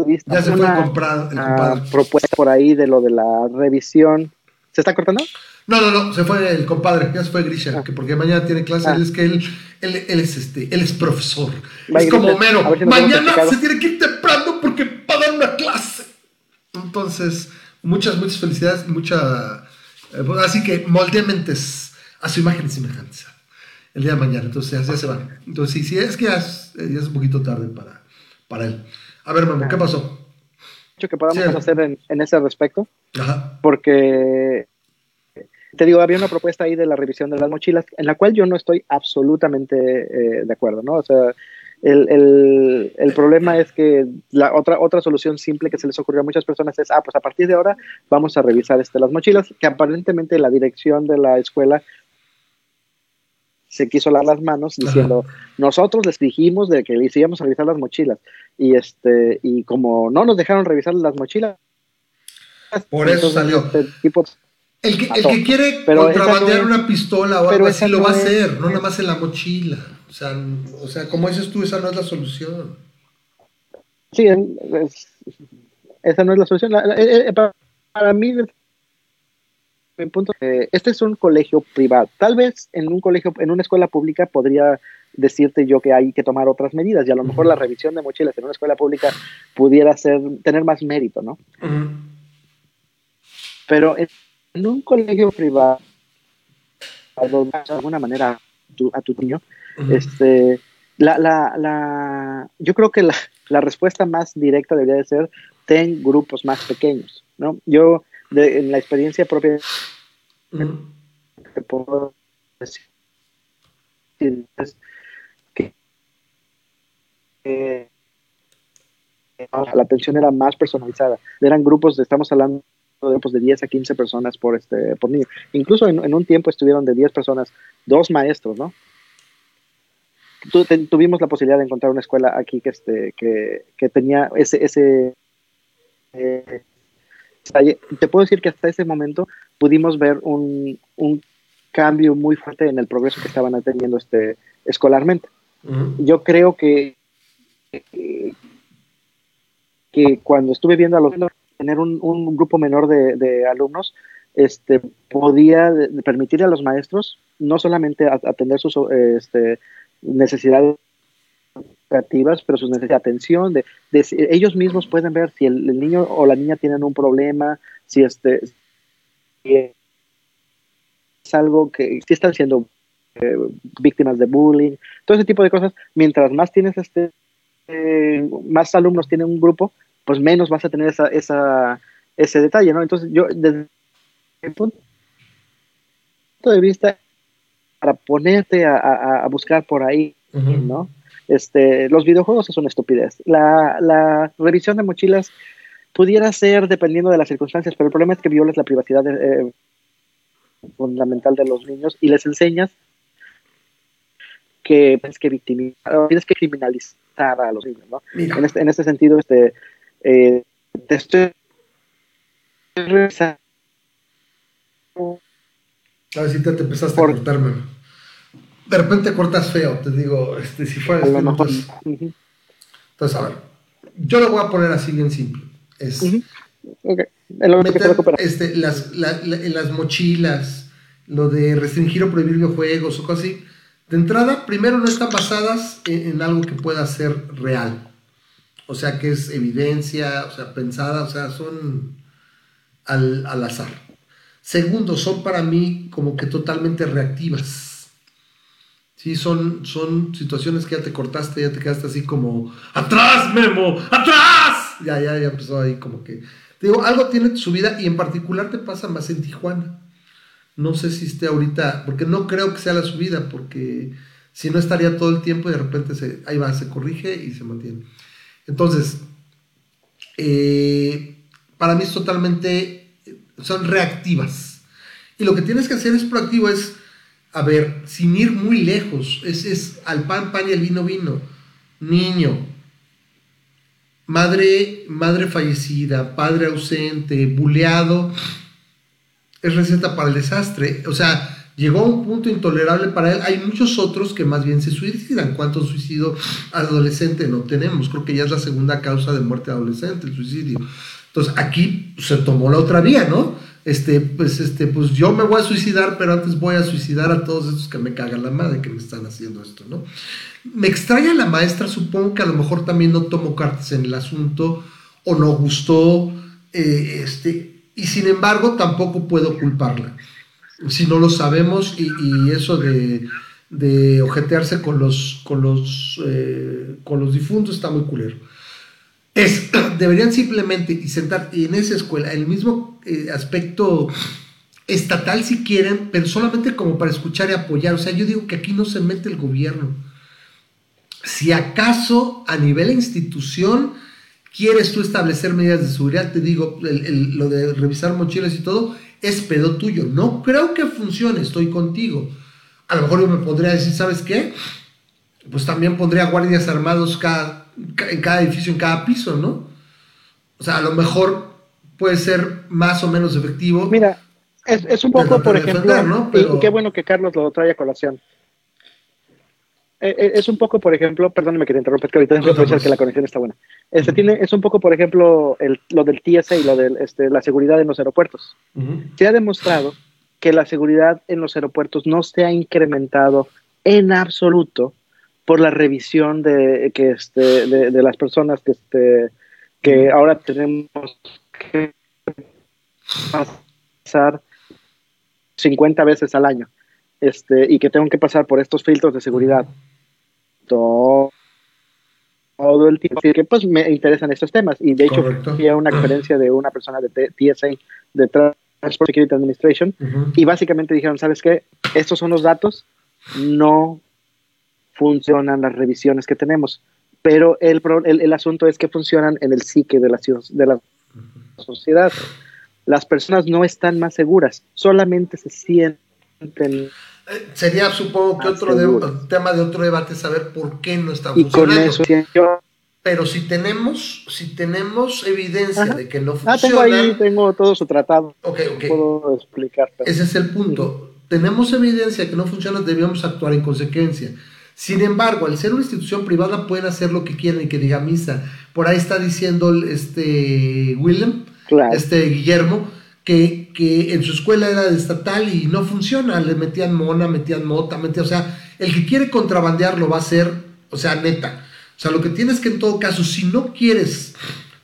de vista, ya se fue comprado, el propuesta por ahí de lo de la revisión. ¿Se está cortando? No, no, no, se fue el compadre, ya se fue Grisha, ah. que porque mañana tiene clase, ah. él es que él, él, él, es este, él es profesor. es como Homero. mañana se tiene que ir temprano porque dar una clase. Entonces, muchas, muchas felicidades, mucha. Eh, así que moldea mentes a su imagen y semejanza el día de mañana. Entonces ya, se va. Entonces, sí, sí, es que ya es, un poquito tarde para, para él. A ver, Mamo, ¿qué pasó? que podamos hacer en, ese respecto. Ajá. Porque te digo, había una propuesta ahí de la revisión de las mochilas, en la cual yo no estoy absolutamente eh, de acuerdo, ¿no? O sea, el, el, problema es que la otra, otra solución simple que se les ocurrió a muchas personas es, ah, pues a partir de ahora vamos a revisar este, las mochilas, que aparentemente la dirección de la escuela se quiso lavar las manos diciendo, nosotros les dijimos de que les íbamos a revisar las mochilas. Y este, y como no nos dejaron revisar las mochilas, por eso salió. Este tipo, el que, el que quiere contrabandear una pistola o algo así lo va a hacer, no nada más en la mochila. O sea, o sea, como dices tú, esa no es la solución. Sí, esa no es la solución. Eh, eh, para, mí, punto, este es un colegio privado. Tal vez en un colegio, en una escuela pública podría decirte yo que hay que tomar otras medidas y a lo mejor la revisión de mochilas en una escuela pública pudiera ser tener más mérito, ¿no? Pero en, un colegio privado, de alguna manera a tu niño, este, la, la, la, yo creo que la, la, respuesta más directa debería de ser ten grupos más pequeños, ¿no? Yo, de, en la experiencia propia, te puedo decir que la atención era más personalizada. Eran grupos, estamos hablando grupos de 10 a 15 personas por, este, por niño. Incluso en, un tiempo estuvieron de 10 personas, dos maestros, ¿no? tuvimos la posibilidad de encontrar una escuela aquí que, este, que, que tenía ese... ese eh, te puedo decir que hasta ese momento pudimos ver un, un cambio muy fuerte en el progreso que estaban teniendo este, escolarmente. Yo creo que, que cuando estuve viendo a los tener un, grupo menor de, de, alumnos, este, podía permitir a los maestros no solamente atender sus este, necesidades creativas, pero sus necesidades de atención, de, ellos mismos pueden ver si el, niño o la niña tienen un problema, si este es algo que si están siendo eh, víctimas de bullying, todo ese tipo de cosas. Mientras más tienes este, eh, más alumnos tienen un grupo, pues menos vas a tener esa, esa, ese detalle, ¿no? Entonces yo desde mi punto de vista para ponerte a, buscar por ahí, ¿no? Este, los videojuegos es una estupidez. La, la, revisión de mochilas pudiera ser dependiendo de las circunstancias, pero el problema es que violas la privacidad eh, fundamental de los niños y les enseñas que tienes que victimizar, tienes que criminalizar a los niños, ¿no? En este, en este sentido, este, eh, te estoy a ver si te, empezaste a cortarme. De repente cortas feo, te digo, este, si fuera este, entonces, entonces, a ver, yo lo voy a poner así bien simple. Es meter, este, las, las mochilas, lo de restringir o prohibir videojuegos o cosas así. De entrada, primero no están basadas en, algo que pueda ser real. O sea, que es evidencia, o sea, pensada, o sea, son al, al azar. Segundo, son para mí como que totalmente reactivas. Sí, son, son situaciones que ya te cortaste, ya te quedaste así como, ¡atrás, Memo! ¡atrás! Ya, ya, ya empezó ahí como que... Te digo, algo tiene su vida y en particular te pasa más en Tijuana. No sé si esté ahorita, porque no creo que sea la subida, porque si no estaría todo el tiempo y de repente se, ahí va, se corrige y se mantiene. Entonces, eh, para mí es totalmente son reactivas. Y lo que tienes que hacer es proactivo, es, a ver, sin ir muy lejos, es, es al pan, pan y al vino, vino. Niño, madre, madre fallecida, padre ausente, buleado, es receta para el desastre. O sea, llegó a un punto intolerable para él. Hay muchos otros que más bien se suicidan. ¿Cuántos suicidio adolescente no tenemos? Creo que ya es la segunda causa de muerte adolescente, el suicidio. Entonces aquí se tomó la otra vía, ¿no? Este, pues, este, pues yo me voy a suicidar, pero antes voy a suicidar a todos estos que me cagan la madre que me están haciendo esto, ¿no? Me extraña la maestra, supongo que a lo mejor también no tomó cartas en el asunto o no gustó, eh, este, y sin embargo tampoco puedo culparla. Si no lo sabemos y, eso de, de, ojetearse con los, con, los, eh, con los difuntos está muy culero es, deberían simplemente sentar en esa escuela el mismo eh, aspecto estatal si quieren, pero solamente como para escuchar y apoyar. O sea, yo digo que aquí no se mete el gobierno. Si acaso a nivel institución quieres tú establecer medidas de seguridad, te digo, lo de revisar mochilas y todo, es pedo tuyo. No creo que funcione, estoy contigo. A lo mejor yo me podría decir, ¿sabes qué? Pues también pondría guardias armados cada en cada edificio, en cada piso, ¿no? O sea, a lo mejor puede ser más o menos efectivo. Mira, es, un poco, por ejemplo, y qué bueno que Carlos lo trae a colación. Eh, eh, es un poco, por ejemplo, perdóneme que te interrumpa, que ahorita tengo que que la conexión está buena. Este, tiene, es un poco, por ejemplo, lo del TSA y lo de este, la seguridad en los aeropuertos. Se ha demostrado que la seguridad en los aeropuertos no se ha incrementado en absoluto por la revisión de, que este, de, las personas que, este, que ahora tenemos que pasar 50 veces al año este, y que tengo que pasar por estos filtros de seguridad todo, todo el tiempo. Así que pues me interesan estos temas y de hecho fui a una conferencia de una persona de TSA, de Transport Security Administration, y básicamente dijeron, ¿sabes qué? Estos son los datos, no funcionan las revisiones que tenemos. Pero el, el, asunto es que funcionan en el psique de la, de la sociedad. Las personas no están más seguras, solamente se sienten sería, supongo que otro tema de otro debate saber por qué no está funcionando. Pero si tenemos, si tenemos evidencia de que no funciona. Ah, tengo ahí, tengo todo su tratado. Ok, ok. Puedo explicar. Ese es el punto. Tenemos evidencia de que no funciona, debemos actuar en consecuencia. Sin embargo, al ser una institución privada pueden hacer lo que quieran y que diga misa. Por ahí está diciendo este Willem, este Guillermo, que, que, en su escuela era estatal y no funciona, le metían mona, metían mota, metían, o sea, el que quiere contrabandear lo va a hacer, o sea, neta. O sea, lo que tienes que en todo caso, si no quieres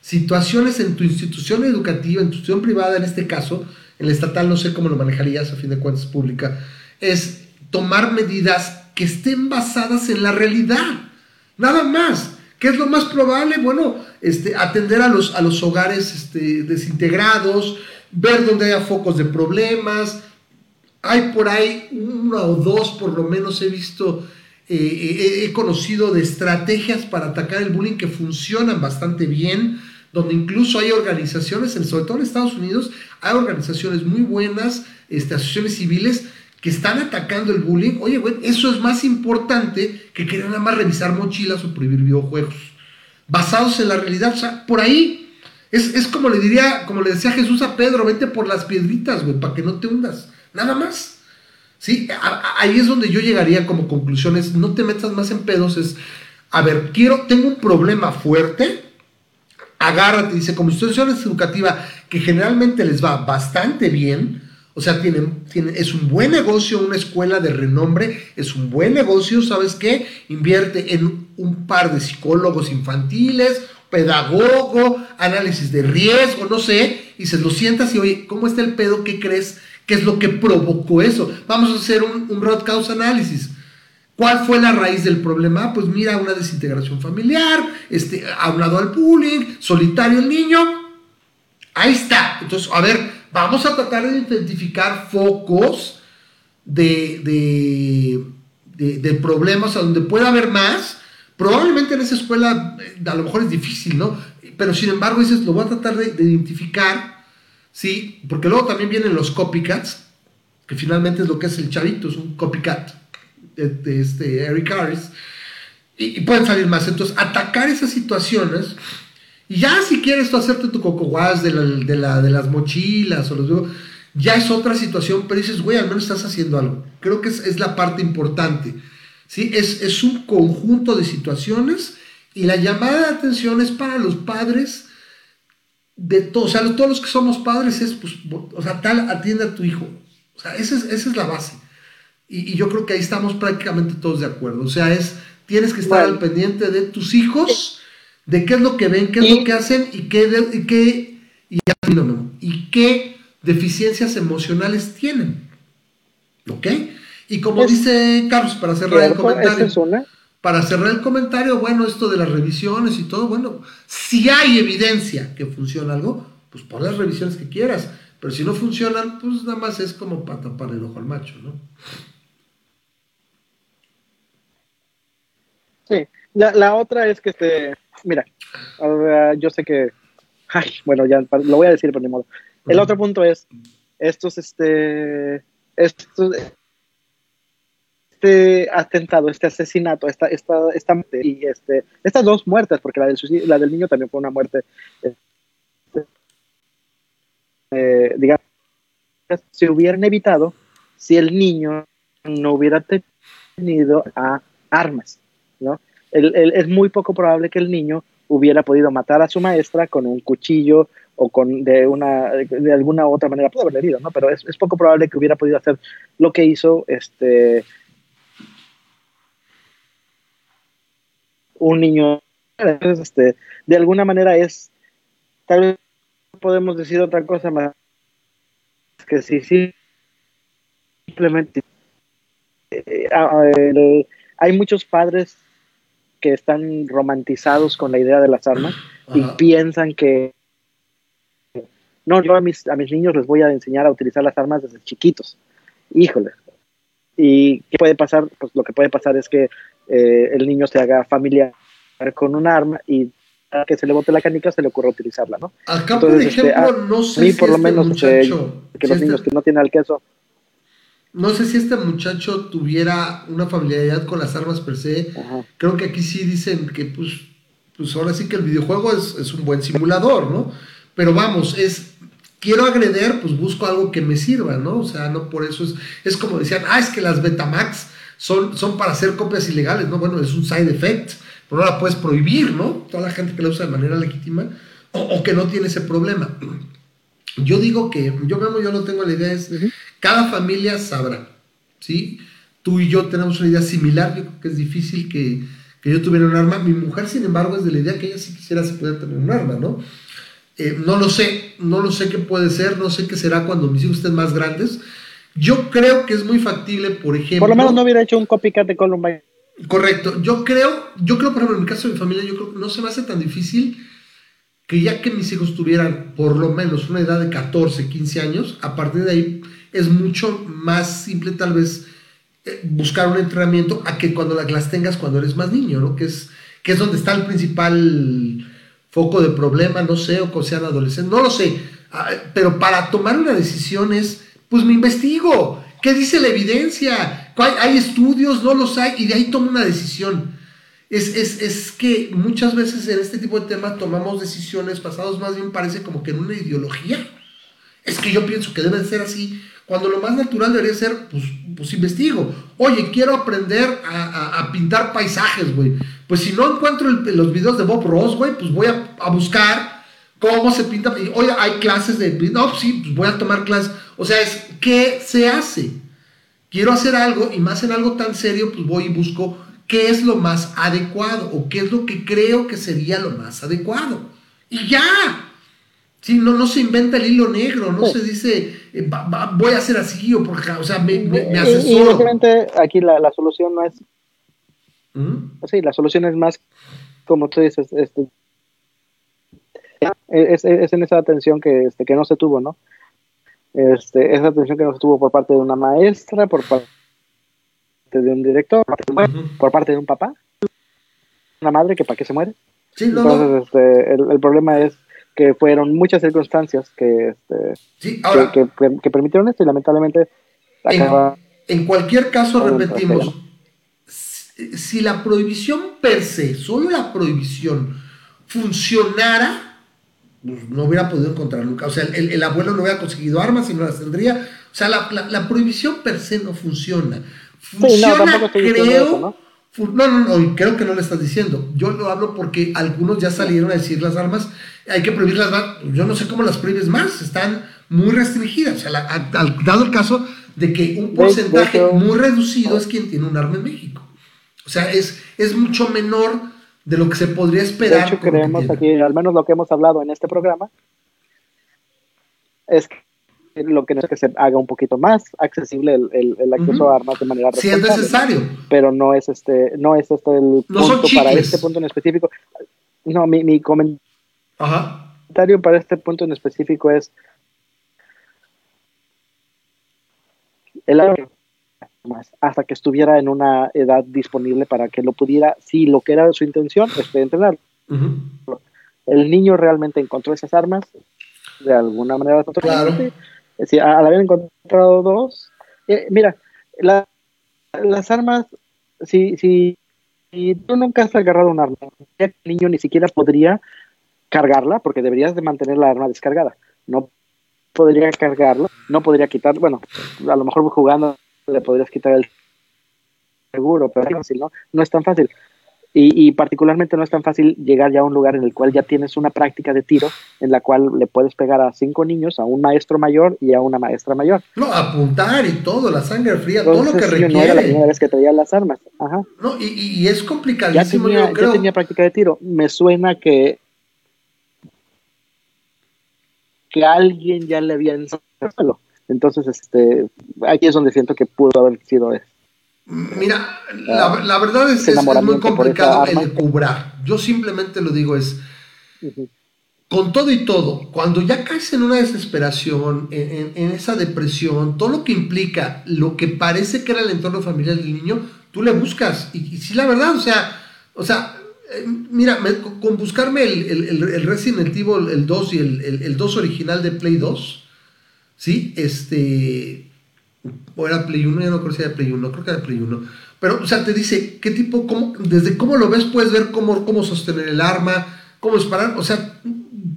situaciones en tu institución educativa, en tu institución privada en este caso, en la estatal no sé cómo lo manejarías a fin de cuentas pública, es tomar medidas que estén basadas en la realidad. Nada más. ¿Qué es lo más probable? Bueno, este, atender a los, a los hogares este, desintegrados, ver dónde haya focos de problemas. Hay por ahí uno o dos, por lo menos he visto, eh, eh, he conocido de estrategias para atacar el bullying que funcionan bastante bien, donde incluso hay organizaciones, sobre todo en Estados Unidos, hay organizaciones muy buenas, este, asociaciones civiles, que están atacando el bullying. Oye, güey, eso es más importante que querer nada más revisar mochilas o prohibir videojuegos. Basados en la realidad. O sea, por ahí es, como le diría, como le decía Jesús a Pedro, vete por las piedritas, güey, para que no te hundas. Nada más. ¿Sí? ahí es donde yo llegaría como conclusiones. No te metas más en pedos. Es, a ver, quiero, tengo un problema fuerte. Agárrate, dice, como institución educativa que generalmente les va bastante bien. O sea, tienen, tienen, es un buen negocio, una escuela de renombre, es un buen negocio, ¿sabes qué? Invierte en un par de psicólogos infantiles, pedagogo, análisis de riesgo, no sé, y se lo sientas y oye, ¿cómo está el pedo? ¿Qué crees? ¿Qué es lo que provocó eso? Vamos a hacer un, un road cause análisis. ¿Cuál fue la raíz del problema? Pues mira, una desintegración familiar, este, hablado al bullying, solitario el niño. Ahí está. Entonces, a ver, vamos a tratar de identificar focos de, de, de, de problemas a donde pueda haber más Probablemente en esa escuela eh, a lo mejor es difícil, ¿no? Pero sin embargo dices, lo voy a tratar de, identificar, ¿sí? Porque luego también vienen los copycats, que finalmente es lo que es el chavito, es un copycat de, este Eric Harris, y, pueden salir más. Entonces, atacar esas situaciones, y ya si quieres tú hacerte tu coco de, la, de, las mochilas o los ya es otra situación, pero dices, güey, al menos estás haciendo algo. Creo que es, es la parte importante. ¿Sí? Es, un conjunto de situaciones y la llamada de atención es para los padres de todos, o sea, todos los que somos padres es, pues, o sea, tal, atiende a tu hijo. O sea, esa es, la base. Y, yo creo que ahí estamos prácticamente todos de acuerdo. O sea, es, tienes que estar al pendiente de tus hijos, de qué es lo que ven, qué es lo que hacen y qué, y qué, y qué deficiencias emocionales tienen. ¿Ok? Y como dice Carlos, para cerrar el comentario, para cerrar el comentario, bueno, esto de las revisiones y todo, bueno, si hay evidencia que funciona algo, pues pon las revisiones que quieras, pero si no funcionan, pues nada más es como para tapar el ojo al macho, ¿no? Sí, la, otra es que, este, mira, yo sé que, ay, bueno, ya lo voy a decir por mi modo. El otro punto es, estos, este, estos, este atentado, este asesinato, esta, esta, esta y este, estas dos muertes, porque la del, la del niño también fue una muerte, eh, digamos, se hubieran evitado si el niño no hubiera tenido a armas, ¿no? es muy poco probable que el niño hubiera podido matar a su maestra con un cuchillo o con de una de alguna otra manera pudo haber herido, ¿no? Pero es, es, poco probable que hubiera podido hacer lo que hizo este un niño. este, de alguna manera es, tal vez podemos decir otra cosa más que si simplemente eh, hay muchos padres que están romantizados con la idea de las armas y piensan que no, yo a mis, a mis niños les voy a enseñar a utilizar las armas desde chiquitos. Híjole. ¿Y qué puede pasar? Pues lo que puede pasar es que eh, el niño se haga familiar con un arma y que se le bote la canica se le ocurre utilizarla, ¿no? Acá, por este, ejemplo, no sé a mí por lo este menos muchacho, que los niños este que no tienen al queso. No sé si este muchacho tuviera una familiaridad con las armas per se. Creo que aquí sí dicen que, pues, pues ahora sí que el videojuego es, es un buen simulador, ¿no? Pero vamos, es quiero agreder, pues busco algo que me sirva, ¿no? O sea, no por eso es, es como decían, ah, es que las Betamax son, son para hacer copias ilegales, ¿no? Bueno, es un side effect pero no la puedes prohibir, ¿no? Toda la gente que la usa de manera legítima o, que no tiene ese problema. Yo digo que, yo mismo yo no tengo la idea, es, cada familia sabrá, ¿sí? Tú y yo tenemos una idea similar, yo creo que es difícil que, que yo tuviera un arma. Mi mujer, sin embargo, es de la idea que ella sí quisiera se pudiera tener un arma, ¿no? Eh, no lo sé, no lo sé qué puede ser, no sé qué será cuando mis hijos estén más grandes. Yo creo que es muy factible, por ejemplo. Por lo menos no hubiera hecho un copycat de Columbine. Correcto. Yo creo, yo creo, por ejemplo, en mi caso de mi familia, yo creo que no se me hace tan difícil que ya que mis hijos tuvieran por lo menos una edad de 14, 15 años, a partir de ahí es mucho más simple tal vez eh, buscar un entrenamiento a que cuando las tengas cuando eres más niño, ¿no? Que es, que es donde está el principal foco de problema, no sé, o que sean adolescentes, no lo sé. Ah, pero para tomar una decisión es, pues me investigo. ¿Qué dice la evidencia? hay, estudios, no los hay, y de ahí toma una decisión. Es, es, es, que muchas veces en este tipo de temas tomamos decisiones pasados, más bien parece como que en una ideología. Es que yo pienso que debe ser así, cuando lo más natural debería ser, pues, pues investigo. Oye, quiero aprender a, a, pintar paisajes, güey. Pues si no encuentro los videos de Bob Ross, güey, pues voy a, a buscar cómo se pinta. Oye, hay clases de... No, sí, pues voy a tomar clases. O sea, es, ¿qué se hace? quiero hacer algo y más en algo tan serio, pues voy y busco qué es lo más adecuado o qué es lo que creo que sería lo más adecuado. Y ya. Sí, no, no se inventa el hilo negro, no se dice eh, voy a hacer así o porque, o sea, me, me, me asesoro. Y, aquí la, la, solución no es. ¿Mm? Sí, la solución es más, como tú dices, este, es, es, en esa atención que, este, que no se tuvo, ¿no? Este, esa atención que nos tuvo por parte de una maestra, por parte de un director, por parte de un papá, una madre que para qué se muere. Entonces, Este, el, problema es que fueron muchas circunstancias que, este, que, permitieron esto y lamentablemente en, cualquier caso repetimos si la prohibición per se solo la prohibición funcionara pues, no hubiera podido encontrar nunca. O sea, el, abuelo no hubiera conseguido armas y no las tendría. O sea, la, prohibición per se no funciona. Funciona, no, creo. ¿no? No, no, creo que no le estás diciendo. Yo lo hablo porque algunos ya salieron a decir las armas, hay que prohibirlas más. Yo no sé cómo las prohíbes más, están muy restringidas. O sea, dado el caso de que un porcentaje muy reducido es quien tiene un arma en México. O sea, es, es mucho menor de lo que se podría esperar. De hecho, creemos aquí, al menos lo que hemos hablado en este programa, es que lo que es que se haga un poquito más accesible el, acceso a armas de manera Si es necesario. Pero no es este, no es este el punto para este punto en específico. No, mi, mi comentario para este punto en específico es el hasta que estuviera en una edad disponible para que lo pudiera, si lo que era su intención, es entrenar. El niño realmente encontró esas armas, de alguna manera. Claro. al haber encontrado dos, eh, mira, las armas, si, si, tú nunca has agarrado un arma, el niño ni siquiera podría cargarla, porque deberías de mantener la arma descargada. No podría cargarla, no podría quitar, bueno, a lo mejor jugando le podrías quitar el seguro, pero ¿no? No es tan fácil. Y, particularmente no es tan fácil llegar ya a un lugar en el cual ya tienes una práctica de tiro en la cual le puedes pegar a cinco niños, a un maestro mayor y a una maestra mayor. No, apuntar y todo, la sangre fría, todo lo que requiere. no era la primera vez que traía las armas. Ajá. No, y, es complicadísimo, ya tenía, tenía práctica de tiro. Me suena que que alguien ya le había enseñado entonces, este, aquí es donde siento que pudo haber sido eso. Mira, la, verdad es, que es muy complicado el cubrar. Yo simplemente lo digo es, con todo y todo, cuando ya caes en una desesperación, en, esa depresión, todo lo que implica lo que parece que era el entorno familiar del niño, tú le buscas. Y, y sí, la verdad, o sea, o sea, eh, mira, con buscarme el, el, el, Resident Evil el 2 y el, el, 2 original de Play 2, ¿sí? Este, o era Play 1, ya no creo si era Play 1, creo que era Play 1. Pero, o sea, te dice qué tipo, cómo, desde cómo lo ves, puedes ver cómo, cómo sostener el arma, cómo disparar, o sea,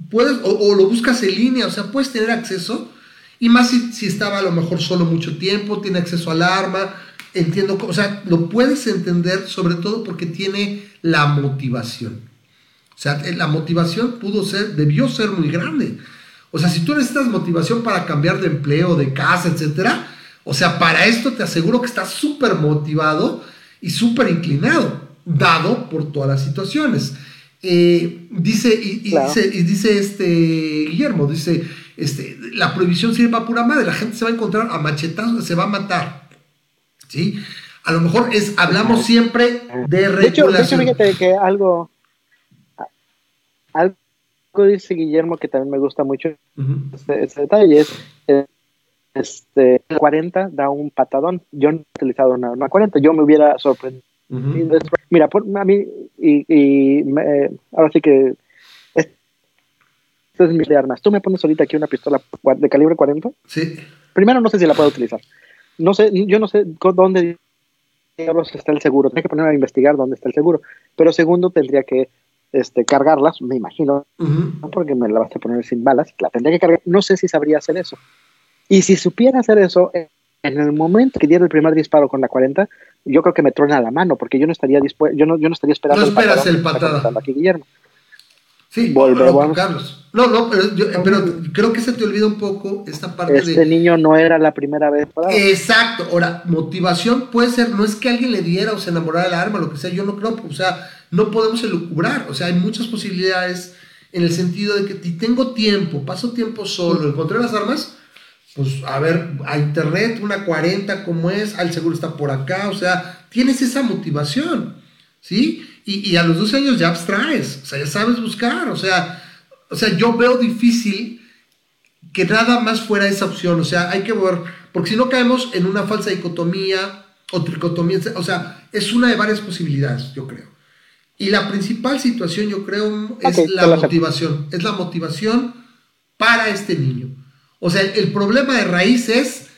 puedes, o, lo buscas en línea, o sea, puedes tener acceso, y más si, si estaba a lo mejor solo mucho tiempo, tiene acceso al arma, entiendo, o sea, lo puedes entender sobre todo porque tiene la motivación. O sea, la motivación pudo ser, debió ser muy grande. O sea, si tú necesitas motivación para cambiar de empleo, de casa, etcétera, o sea, para esto te aseguro que estás súper motivado y súper inclinado, dado por todas las situaciones. Eh, dice, y, dice, y dice este Guillermo, dice, este, la prohibición sirve para pura madre, la gente se va a encontrar a machetazos, se va a matar. ¿Sí? A lo mejor es, hablamos siempre de regulación. De hecho, fíjate que algo, algo dice Guillermo que también me gusta mucho, este, este, detalle es, este, 40 da un patadón. Yo no he utilizado una, una 40, yo me hubiera sorprendido. Mira, por, a mí, y, y ahora sí que es mi de armas. ¿Tú me pones ahorita aquí una pistola de calibre 40? Sí. Primero, no sé si la puedo utilizar. No sé, yo no sé dónde está el seguro. Tendría que ponerme a investigar dónde está el seguro. Pero segundo, tendría que este, cargarlas, me imagino, porque me la vas a poner sin balas, la tendría que cargar. No sé si sabría hacer eso. Y si supiera hacer eso, en el momento que diera el primer disparo con la 40, yo creo que me truena la mano, porque yo no estaría dispuesto, yo no, yo no estaría esperando. No esperas el patada. Aquí, Guillermo. Sí, volvemos. Carlos. No, no, pero, yo, pero, creo que se te olvida un poco esta parte este de. Este niño no era la primera vez. Exacto. Ahora, motivación puede ser, no es que alguien le diera o se enamorara del arma, lo que sea, yo no creo, o sea, no podemos elucubrar. O sea, hay muchas posibilidades en el sentido de que si tengo tiempo, paso tiempo solo, encontré las armas, pues a ver, a internet, una 40 como es, al seguro está por acá, o sea, tienes esa motivación, ¿sí? Y, a los 12 años ya abstraes, o sea, ya sabes buscar, o sea, o sea, yo veo difícil que nada más fuera esa opción, o sea, hay que ver, porque si no caemos en una falsa dicotomía o tricotomía, o sea, es una de varias posibilidades, yo creo. Y la principal situación, yo creo, es la motivación, es la motivación para este niño. O sea, el problema de raíz es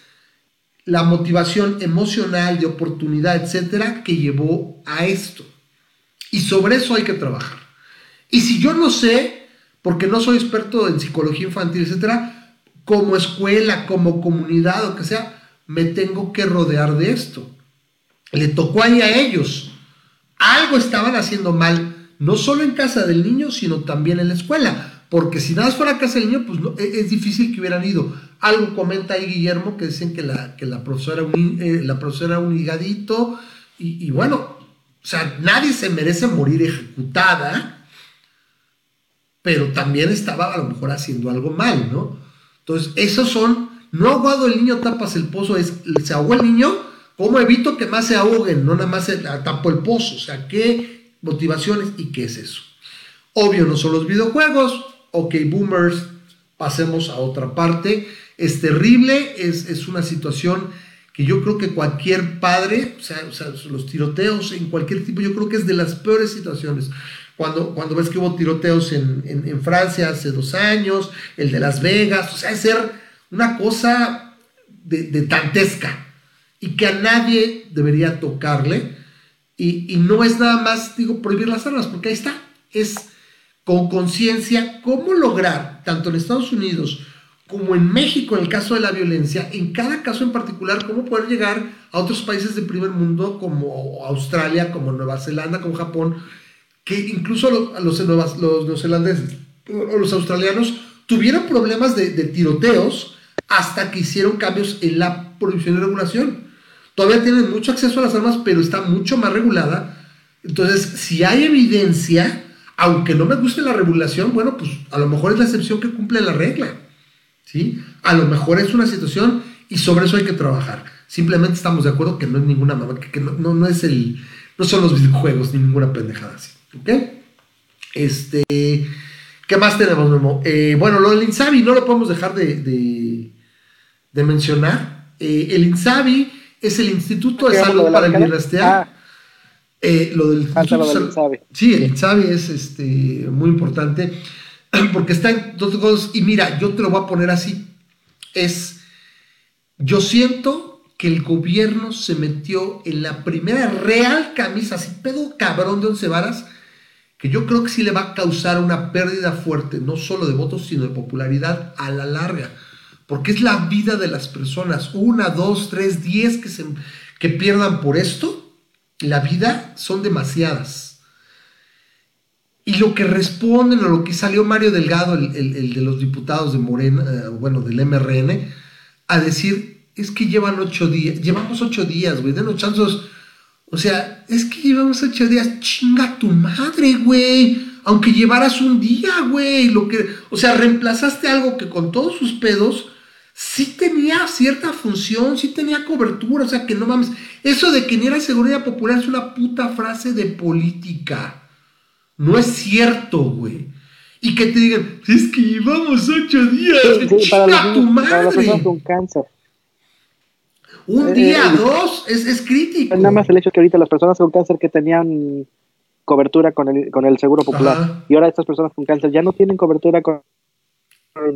la motivación emocional, de oportunidad, etcétera, que llevó a esto. Y sobre eso hay que trabajar. Y si yo no sé, porque no soy experto en psicología infantil, etcétera, como escuela, como comunidad o que sea, me tengo que rodear de esto. Le tocó ahí a ellos. Algo estaban haciendo mal, no solo en casa del niño, sino también en la escuela. Porque si nada fuera casa del niño, pues e, es, difícil que hubieran ido. Algo comenta ahí Guillermo que dicen que la, que la profesora, un, eh, la profesora un higadito. Y, bueno, o sea, nadie se merece morir ejecutada, pero también estaba a lo mejor haciendo algo mal, ¿no? Entonces, esos son, no ahogado el niño tapas el pozo, es, se ahogó el niño, ¿cómo evito que más se ahoguen? No nada más tapo el pozo, o sea, ¿qué motivaciones y qué es eso? Obvio, no son los videojuegos, ok, boomers, pasemos a otra parte, es terrible, es, es una situación que yo creo que cualquier padre, o sea, los tiroteos en cualquier tipo, yo creo que es de las peores situaciones. Cuando, cuando ves que hubo tiroteos en, Francia hace dos años, el de Las Vegas, o sea, es ser una cosa de, de tantesca y que a nadie debería tocarle. Y, y, no es nada más, digo, prohibir las armas, porque ahí está, es con conciencia cómo lograr, tanto en Estados Unidos como en México, en el caso de la violencia, en cada caso en particular, cómo poder llegar a otros países del primer mundo como Australia, como Nueva Zelanda, como Japón, que incluso los, los, los neozelandeses o los australianos tuvieron problemas de, tiroteos hasta que hicieron cambios en la prohibición y regulación. Todavía tienen mucho acceso a las armas, pero está mucho más regulada. Entonces, si hay evidencia, aunque no me guste la regulación, bueno, pues a lo mejor es la excepción que cumple la regla. ¿sí? A lo mejor es una situación y sobre eso hay que trabajar. Simplemente estamos de acuerdo que no es ninguna mamá, que, no, es el, no son los videojuegos ni ninguna pendejada así, ¿ok? Este, ¿qué más tenemos, Memo? Eh, bueno, lo del Insabi no lo podemos dejar de, de, mencionar. Eh, el Insabi es el Instituto de Salud para el Bienestar. Ah. Eh, lo del, Sí, el INSABI es este, muy importante porque está en dos cosas. Y mira, yo te lo voy a poner así. Es, yo siento que el gobierno se metió en la primera real camisa, así pedo cabrón de once varas, que yo creo que sí le va a causar una pérdida fuerte, no solo de votos, sino de popularidad a la larga. Porque es la vida de las personas. Una, dos, tres, diez que, se, que pierdan por esto la vida son demasiadas. Y lo que responden o lo que salió Mario Delgado, el, de los diputados de Morena, eh, bueno, del MRN, a decir, es que llevan ocho días, llevamos ocho días, güey, denos chances. O sea, es que llevamos ocho días, chinga tu madre, güey. Aunque llevaras un día, güey. Lo que, o sea, reemplazaste algo que con todos sus pedos sí tenía cierta función, sí tenía cobertura, o sea que no mames. Eso de que ni era seguridad popular es una puta frase de política. No es cierto, güey. Y que te digan, es que llevamos ocho días, sí, tu madre. con cáncer. Un eh, día, eh, dos, es, es, crítico. Nada más el hecho que ahorita las personas con cáncer que tenían cobertura con el, con el seguro popular y ahora estas personas con cáncer ya no tienen cobertura con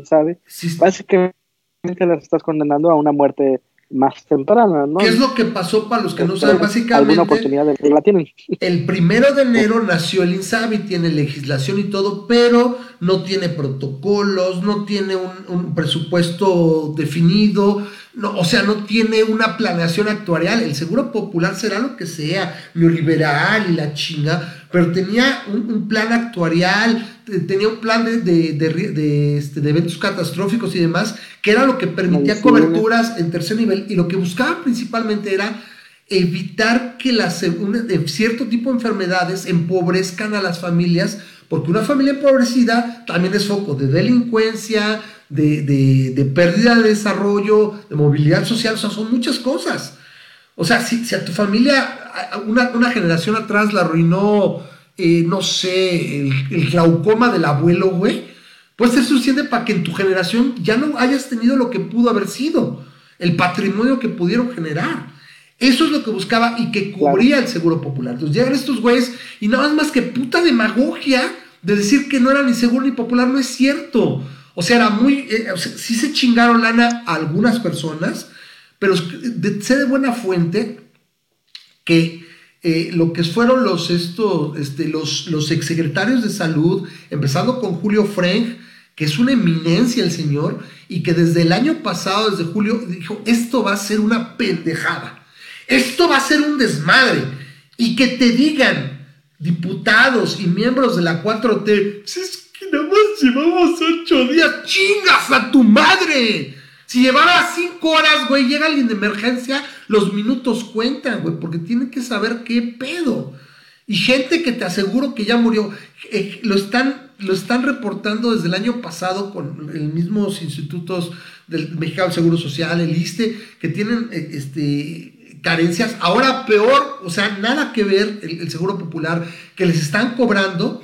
¿sabe? Sí, Básicamente que las estás condenando a una muerte más temprana, ¿no? ¿Qué es lo que pasó para los que no saben? Básicamente, alguna oportunidad de, la tienen. El primero de enero nació el INSABI, tiene legislación y todo, pero no tiene protocolos, no tiene un, presupuesto definido, no, o sea, no tiene una planeación actuarial. El seguro popular será lo que sea, neoliberal y la chinga, pero tenía un plan actuarial, tenía un plan de, de, este, de, eventos catastróficos y demás, que era lo que permitía coberturas en tercer nivel y lo que buscaba principalmente era evitar que las, cierto tipo de enfermedades empobrezcan a las familias, porque una familia empobrecida también es foco de delincuencia, de, pérdida de desarrollo, de movilidad social, o sea, son muchas cosas. O sea, si, si a tu familia, una, una generación atrás la arruinó eh, no sé, el, glaucoma del abuelo, güey, puede ser suficiente para que en tu generación ya no hayas tenido lo que pudo haber sido, el patrimonio que pudieron generar. Eso es lo que buscaba y que cubría el seguro popular. Entonces llegan estos güeyes y nada más que puta demagogia de decir que no era ni seguro ni popular, no es cierto. O sea, era muy. Eh, sí se chingaron lana a algunas personas, pero sé de buena fuente que eh, lo que fueron los, estos, este, los, los exsecretarios de salud, empezando con Julio Frank, que es una eminencia el señor, y que desde el año pasado, desde julio, dijo, esto va a ser una pendejada, esto va a ser un desmadre, y que te digan, diputados y miembros de la 4T, pues es que nada más llevamos ocho días, chingas a tu madre. Si llevara cinco horas, güey, llega alguien de emergencia, los minutos cuentan, güey, porque tienen que saber qué pedo. Y gente que te aseguro que ya murió, eh, lo, están, lo están reportando desde el año pasado con los mismos institutos del Mexicano Seguro Social, el ISTE, que tienen eh, este, carencias. Ahora peor, o sea, nada que ver el, Seguro Popular, que les están cobrando.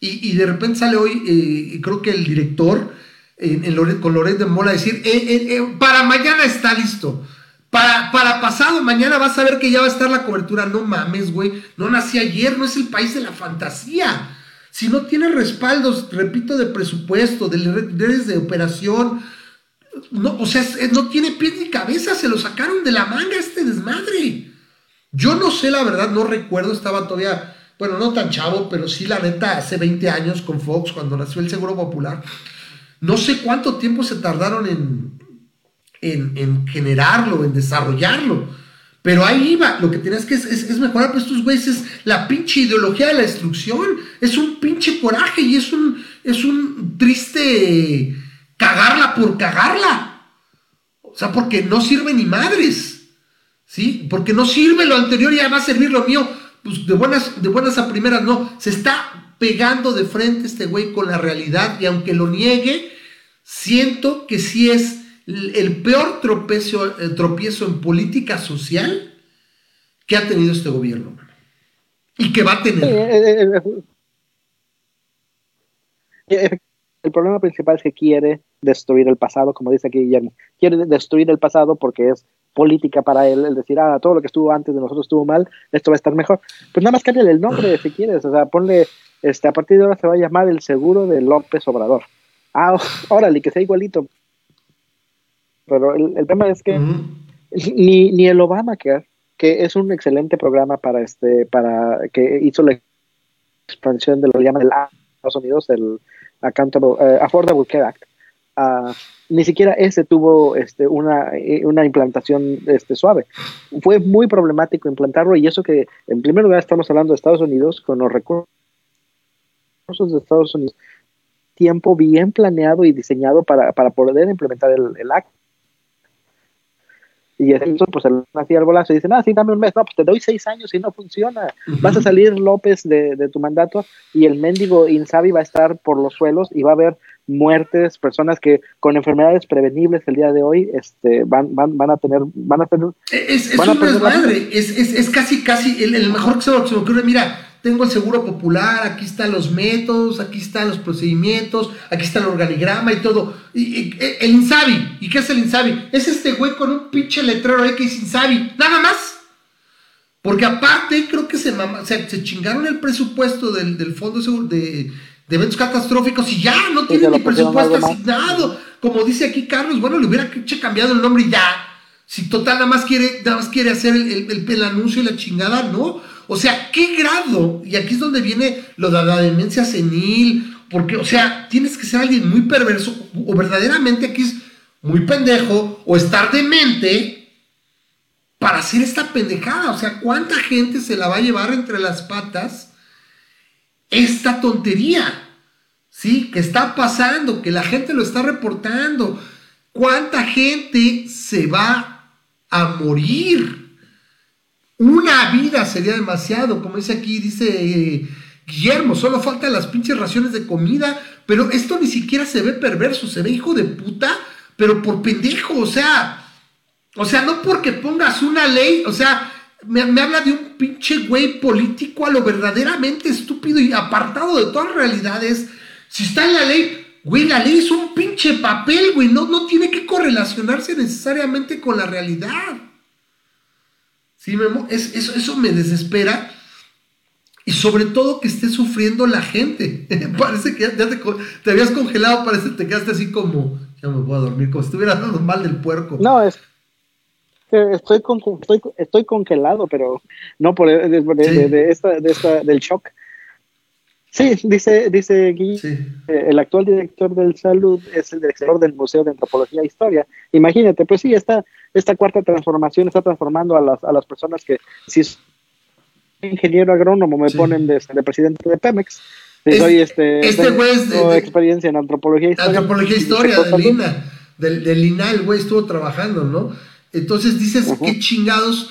Y, de repente sale hoy, eh, creo que el director con Loret de Mola decir, eh, eh, eh, para mañana está listo. Para, para pasado mañana vas a ver que ya va a estar la cobertura. No mames, güey. No nací ayer, no es el país de la fantasía. Si no tiene respaldos, repito, de presupuesto, de redes de operación, no, o sea, no tiene pies ni cabeza, se lo sacaron de la manga este desmadre. Yo no sé, la verdad, no recuerdo, estaba todavía, bueno, no tan chavo, pero sí, la neta, hace 20 años con Fox, cuando nació el Seguro Popular. No sé cuánto tiempo se tardaron en, en, generarlo, en desarrollarlo. Pero ahí iba, lo que tienes que es, es, mejorar, pues estos güeyes es la pinche ideología de la destrucción, es un pinche coraje y es un, es un triste cagarla por cagarla. O sea, porque no sirve ni madres, ¿sí? Porque no sirve lo anterior y ya va a servir lo mío, pues de buenas, de buenas a primeras, no, se está pegando de frente este güey con la realidad y aunque lo niegue, siento que sí es el peor tropiezo, tropiezo en política social que ha tenido este gobierno y que va a tener. Eh, eh, eh, el problema principal es que quiere destruir el pasado, como dice aquí Guillermo. Quiere destruir el pasado porque es política para él, el decir, ah, todo lo que estuvo antes de nosotros estuvo mal, esto va a estar mejor. Pues nada más cámbiale el nombre si quieres, o sea, ponle, este, a partir de ahora se va a llamar el seguro de López Obrador. Ah, órale, que sea igualito. Pero el, tema es que ni, ni el Obama, que, que es un excelente programa para este, para que hizo la expansión de lo que llaman el Estados Unidos, el Accountable, uh, Affordable Care Act, uh, ni siquiera ese tuvo este, una, eh, una implantación este, suave. Fue muy problemático implantarlo y eso que en primer lugar estamos hablando de Estados Unidos con los recursos de Estados Unidos, tiempo bien planeado y diseñado para, para poder implementar el, el acto. Y eso, pues el hacía el bolazo y dicen, ah, sí, dame un mes. No, pues te doy seis años y no funciona. Vas a salir López de, de, tu mandato y el mendigo Insabi va a estar por los suelos y va a haber muertes, personas que con enfermedades prevenibles el día de hoy este, van, van, van a tener, van a tener... Es, es un desmadre, es, es, es, casi, casi el, el mejor que se, me ocurre, mira, tengo el seguro popular, aquí están los métodos, aquí están los procedimientos, aquí está el organigrama y todo. Y, el Insabi, ¿y qué es el Insabi? Es este güey con un pinche letrero ahí que dice Insabi, nada más. Porque aparte creo que se, mama, se, se chingaron el presupuesto del, del fondo de, de eventos catastróficos y ya no tienen ni presupuesto asignado. Como dice aquí Carlos, bueno, le hubiera cambiado el nombre y ya. Si total nada más quiere, nada más quiere hacer el, el, el, anuncio y la chingada, no. O sea, ¿qué grado? Y aquí es donde viene lo de la demencia senil. Porque, o sea, tienes que ser alguien muy perverso o verdaderamente aquí es muy pendejo o estar demente para hacer esta pendejada. O sea, ¿cuánta gente se la va a llevar entre las patas? Esta tontería, ¿sí? Que está pasando, que la gente lo está reportando. ¿Cuánta gente se va a morir? Una vida sería demasiado, como dice aquí, dice eh, Guillermo, solo faltan las pinches raciones de comida, pero esto ni siquiera se ve perverso, se ve hijo de puta, pero por pendejo, o sea, o sea, no porque pongas una ley, o sea, me, habla de un pinche güey político a lo verdaderamente estúpido y apartado de todas las realidades. Si está en la ley, güey, la ley es un pinche papel, güey, no, no tiene que correlacionarse necesariamente con la realidad. Sí, es, eso, eso me desespera. Y sobre todo que esté sufriendo la gente. parece que ya, te, te, habías congelado, parece que te quedaste así como, ya me voy a dormir, como si estuvieras dando mal del puerco. No, es, estoy, con, estoy, estoy congelado, pero no por de, de, de, esta, de esta, del shock. Sí, dice, dice Guy, eh, el actual director del salud es el director del Museo de Antropología e Historia. Imagínate, pues sí, esta, esta cuarta transformación está transformando a las, a las personas que, si es ingeniero agrónomo, me ponen de, de, presidente de Pemex. Si soy este, este güey es de, experiencia en antropología e historia. Antropología e historia, del INA. Del, del INA el güey estuvo trabajando, ¿no? Entonces dices, qué chingados.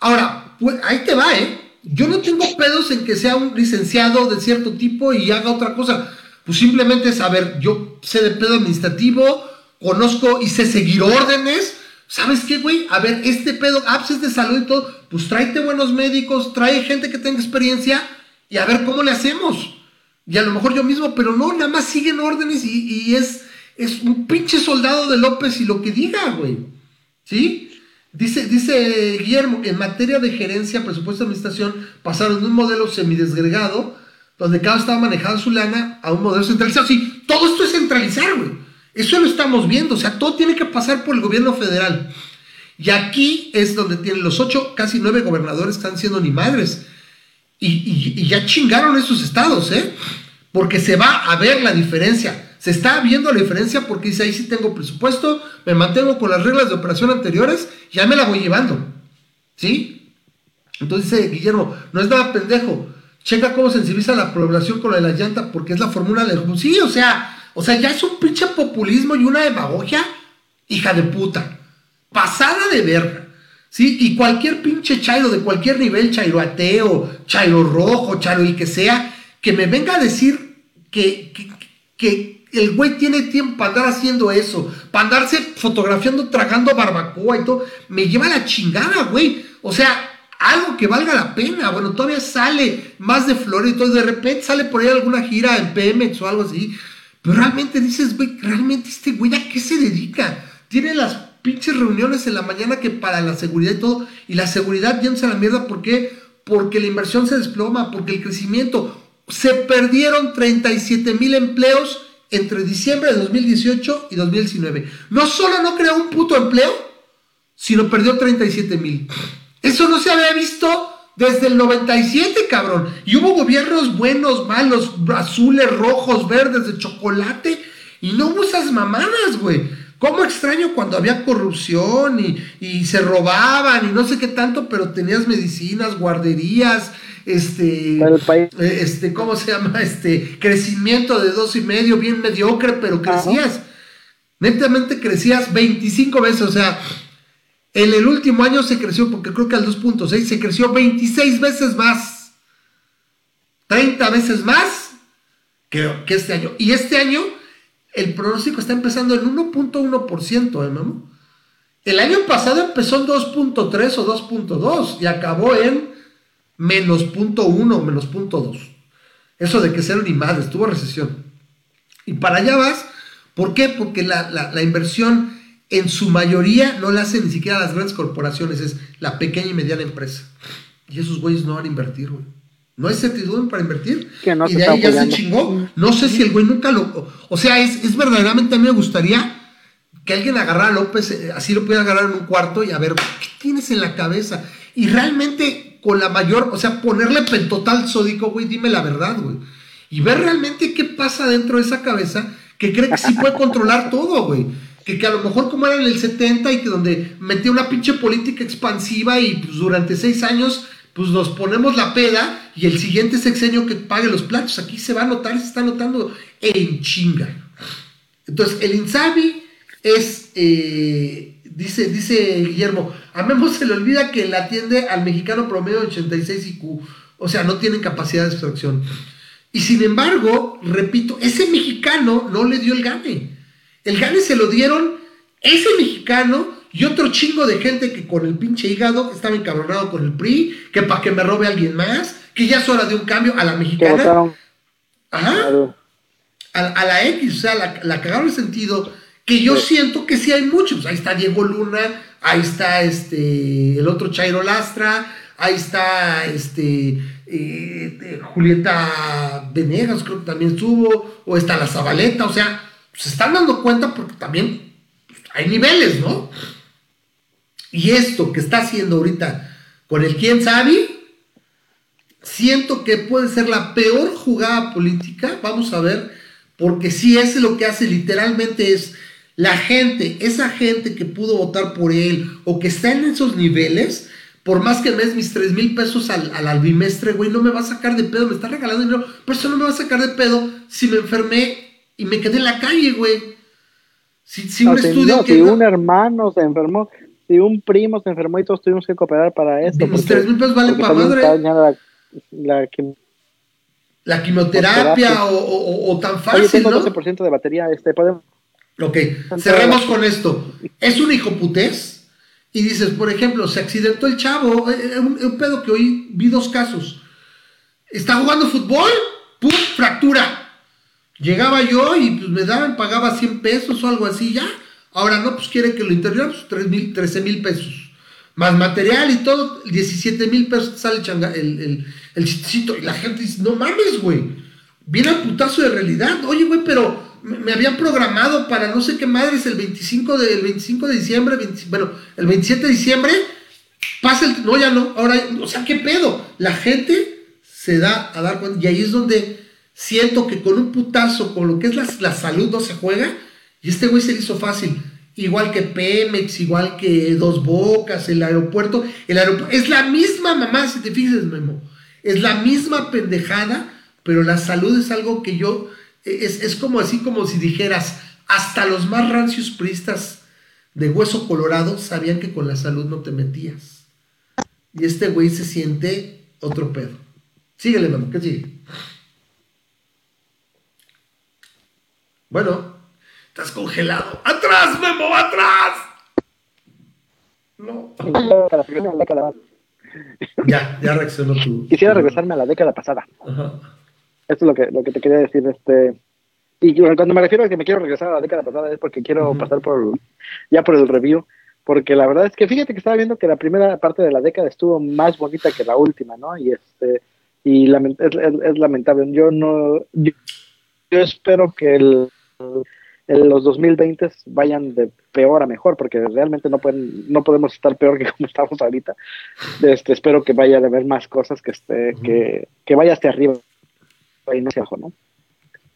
Ahora, pues, ahí te va, ¿eh? Yo no tengo pedos en que sea un licenciado de cierto tipo y haga otra cosa. Pues simplemente es, a ver, yo sé de pedo administrativo, conozco y sé seguir órdenes. ¿Sabes qué, güey? A ver, este pedo, apps es de salud y todo, pues tráete buenos médicos, trae gente que tenga experiencia y a ver cómo le hacemos. Y a lo mejor yo mismo, pero no, nada más siguen órdenes y, y es, es un pinche soldado de López y lo que diga, güey. ¿Sí? Dice, dice Guillermo, en materia de gerencia, presupuesto de administración, pasaron de un modelo semidesgregado, donde cada estaba manejando su lana, a un modelo centralizado. Sí, todo esto es centralizar, güey. Eso lo estamos viendo, o sea, todo tiene que pasar por el gobierno federal. Y aquí es donde tienen los ocho, casi nueve gobernadores están siendo ni madres. Y, y, y ya chingaron esos estados, ¿eh? Porque se va a ver la diferencia. Se está viendo la diferencia porque dice, ahí sí tengo presupuesto, me mantengo con las reglas de operación anteriores, ya me la voy llevando. ¿Sí? Entonces dice Guillermo, no es nada pendejo. Checa cómo sensibiliza la población con la de la llanta porque es la fórmula de... Sí, o sea, o sea, ya es un pinche populismo y una demagogia, hija de puta. Pasada de verga. ¿Sí? Y cualquier pinche chairo de cualquier nivel, chairo ateo, chairo rojo, chairo y que sea, que me venga a decir que, que el güey tiene tiempo para andar haciendo eso, para andarse fotografiando, tragando barbacoa y todo. Me lleva la chingada, güey. O sea, algo que valga la pena. Bueno, todavía sale más de flores y todo. De repente sale por ahí alguna gira en Pemex o algo así. Pero realmente dices, güey, realmente este güey a qué se dedica? Tiene las pinches reuniones en la mañana que para la seguridad y todo, y la seguridad yéndose a la mierda, ¿por qué? Porque la inversión se desploma, porque el crecimiento, se perdieron 37 mil empleos entre diciembre de 2018 y 2019. No solo no creó un puto empleo, sino perdió 37 mil. Eso no se había visto desde el 97, cabrón. Y hubo gobiernos buenos, malos, azules, rojos, verdes, de chocolate. Y no hubo esas mamadas, güey. ¿Cómo extraño cuando había corrupción y, y, se robaban y no sé qué tanto, pero tenías medicinas, guarderías, este, eh, este, ¿cómo se llama? Este, crecimiento de dos y medio, bien mediocre, pero crecías. Netamente crecías 25 veces, o sea, en el último año se creció, porque creo que al 2.6 se creció 26 veces más. 30 veces más que, que este año. Y este año el pronóstico está empezando en 1.1%, ¿eh? El año pasado empezó en 2.3 o 2.2 y acabó en menos 0.1, menos 0.2. Eso de que cero ni madre, estuvo recesión. Y para allá vas, ¿por qué? Porque la, la inversión en su mayoría no la hacen ni siquiera las grandes corporaciones, es la pequeña y mediana empresa. Y esos güeyes no van a invertir, güey. No hay certidumbre para invertir. y de ahí ya se chingó. No sé si el güey nunca lo. O sea, es, es, verdaderamente a mí me gustaría que alguien agarrara a López, eh, así lo pudiera agarrar en un cuarto y a ver, ¿qué tienes en la cabeza? Y realmente con la mayor, o sea, ponerle pentotal sódico, güey, dime la verdad, güey. Y ver realmente qué pasa dentro de esa cabeza que cree que sí puede controlar todo, güey que, a lo mejor como era en el 70 y que donde metía una pinche política expansiva y pues durante seis años pues nos ponemos la peda y el siguiente sexenio que pague los platos. Aquí se va a notar, se está notando en chinga. Entonces, el Insabi es, eh, dice, dice Guillermo, a Memo se le olvida que la atiende al mexicano promedio de 86 IQ. O sea, no tienen capacidad de extracción. Y sin embargo, repito, ese mexicano no le dio el gane. El gane se lo dieron ese mexicano y otro chingo de gente que con el pinche hígado estaba encabronado con el PRI, que para que me robe alguien más, que ya es hora de un cambio a la mexicana. Ajá. A, la X, o sea, la, la cagaron el sentido que yo siento que sí hay muchos. Ahí está Diego Luna, ahí está este el otro Chairo Lastra, ahí está este eh, Julieta Venegas, creo que también estuvo, o está la Zabaleta, o sea, se están dando cuenta porque también hay niveles, ¿no? Y esto que está haciendo ahorita con el quién sabe, siento que puede ser la peor jugada política, vamos a ver, porque si es lo que hace literalmente es la gente, esa gente que pudo votar por él o que está en esos niveles, por más que me des mis 3 mil pesos al, al, albimestre, güey, no me va a sacar de pedo, me está regalando dinero, pero eso no me va a sacar de pedo si me enfermé y me quedé en la calle, güey. Si, un estudio si un hermano se enfermó, si un primo se enfermó y todos tuvimos que cooperar para esto. Los tres mil pesos valen para madre. La, la, quimioterapia o, o, tan fácil. Oye, tengo 12% de batería. Este, podemos. Ok, cerremos con esto. Es un hijo putés. Y dices, por ejemplo, se accidentó el chavo. Eh, eh, un, un pedo que hoy vi dos casos. Está jugando fútbol, ¡pum! Fractura Llegaba yo y pues me daban, pagaba 100 pesos o algo así ya. Ahora no, pues quiere que lo interviera, pues mil, 13 mil pesos. Más material y todo, 17 mil pesos sale el, el, el, chistecito. Y la gente dice, no mames, güey. Viene al putazo de realidad. Oye, güey, pero me, habían programado para no sé qué madres el 25 de, 25 de diciembre, bueno, el 27 de diciembre. Pasa el. No, ya no. Ahora, o sea, ¿qué pedo? La gente se da a dar cuenta. Y ahí es donde siento que con un putazo, con lo que es la, salud, no se juega. Y este güey se le hizo fácil. Igual que Pemex, igual que Dos Bocas, el aeropuerto. El aeropuerto es la misma mamá, si te fijas, Memo. Es la misma pendejada, pero la salud es algo que yo. Es, es como así como si dijeras, hasta los más rancios pristas de hueso colorado sabían que con la salud no te metías. Y este güey se siente otro pedo. Síguele, Memo, ¿qué sigue? Bueno, estás congelado. ¡Atrás, Memo! ¡Atrás! No. Ya, ya reaccionó tú. Quisiera regresarme a la década pasada. Esto es lo que, lo que te quería decir. Este, y cuando me refiero a que me quiero regresar a la década pasada es porque quiero pasar por, ya por el review, porque la verdad es que fíjate que estaba viendo que la primera parte de la década estuvo más bonita que la última, ¿no? Y este y es, lamentable. Yo no, yo, espero que el, los 2020 vayan de peor a mejor, porque realmente no pueden, no podemos estar peor que como estamos ahorita. Este, espero que vaya a haber más cosas que esté, que, que vaya hasta arriba no hacia abajo, ¿no?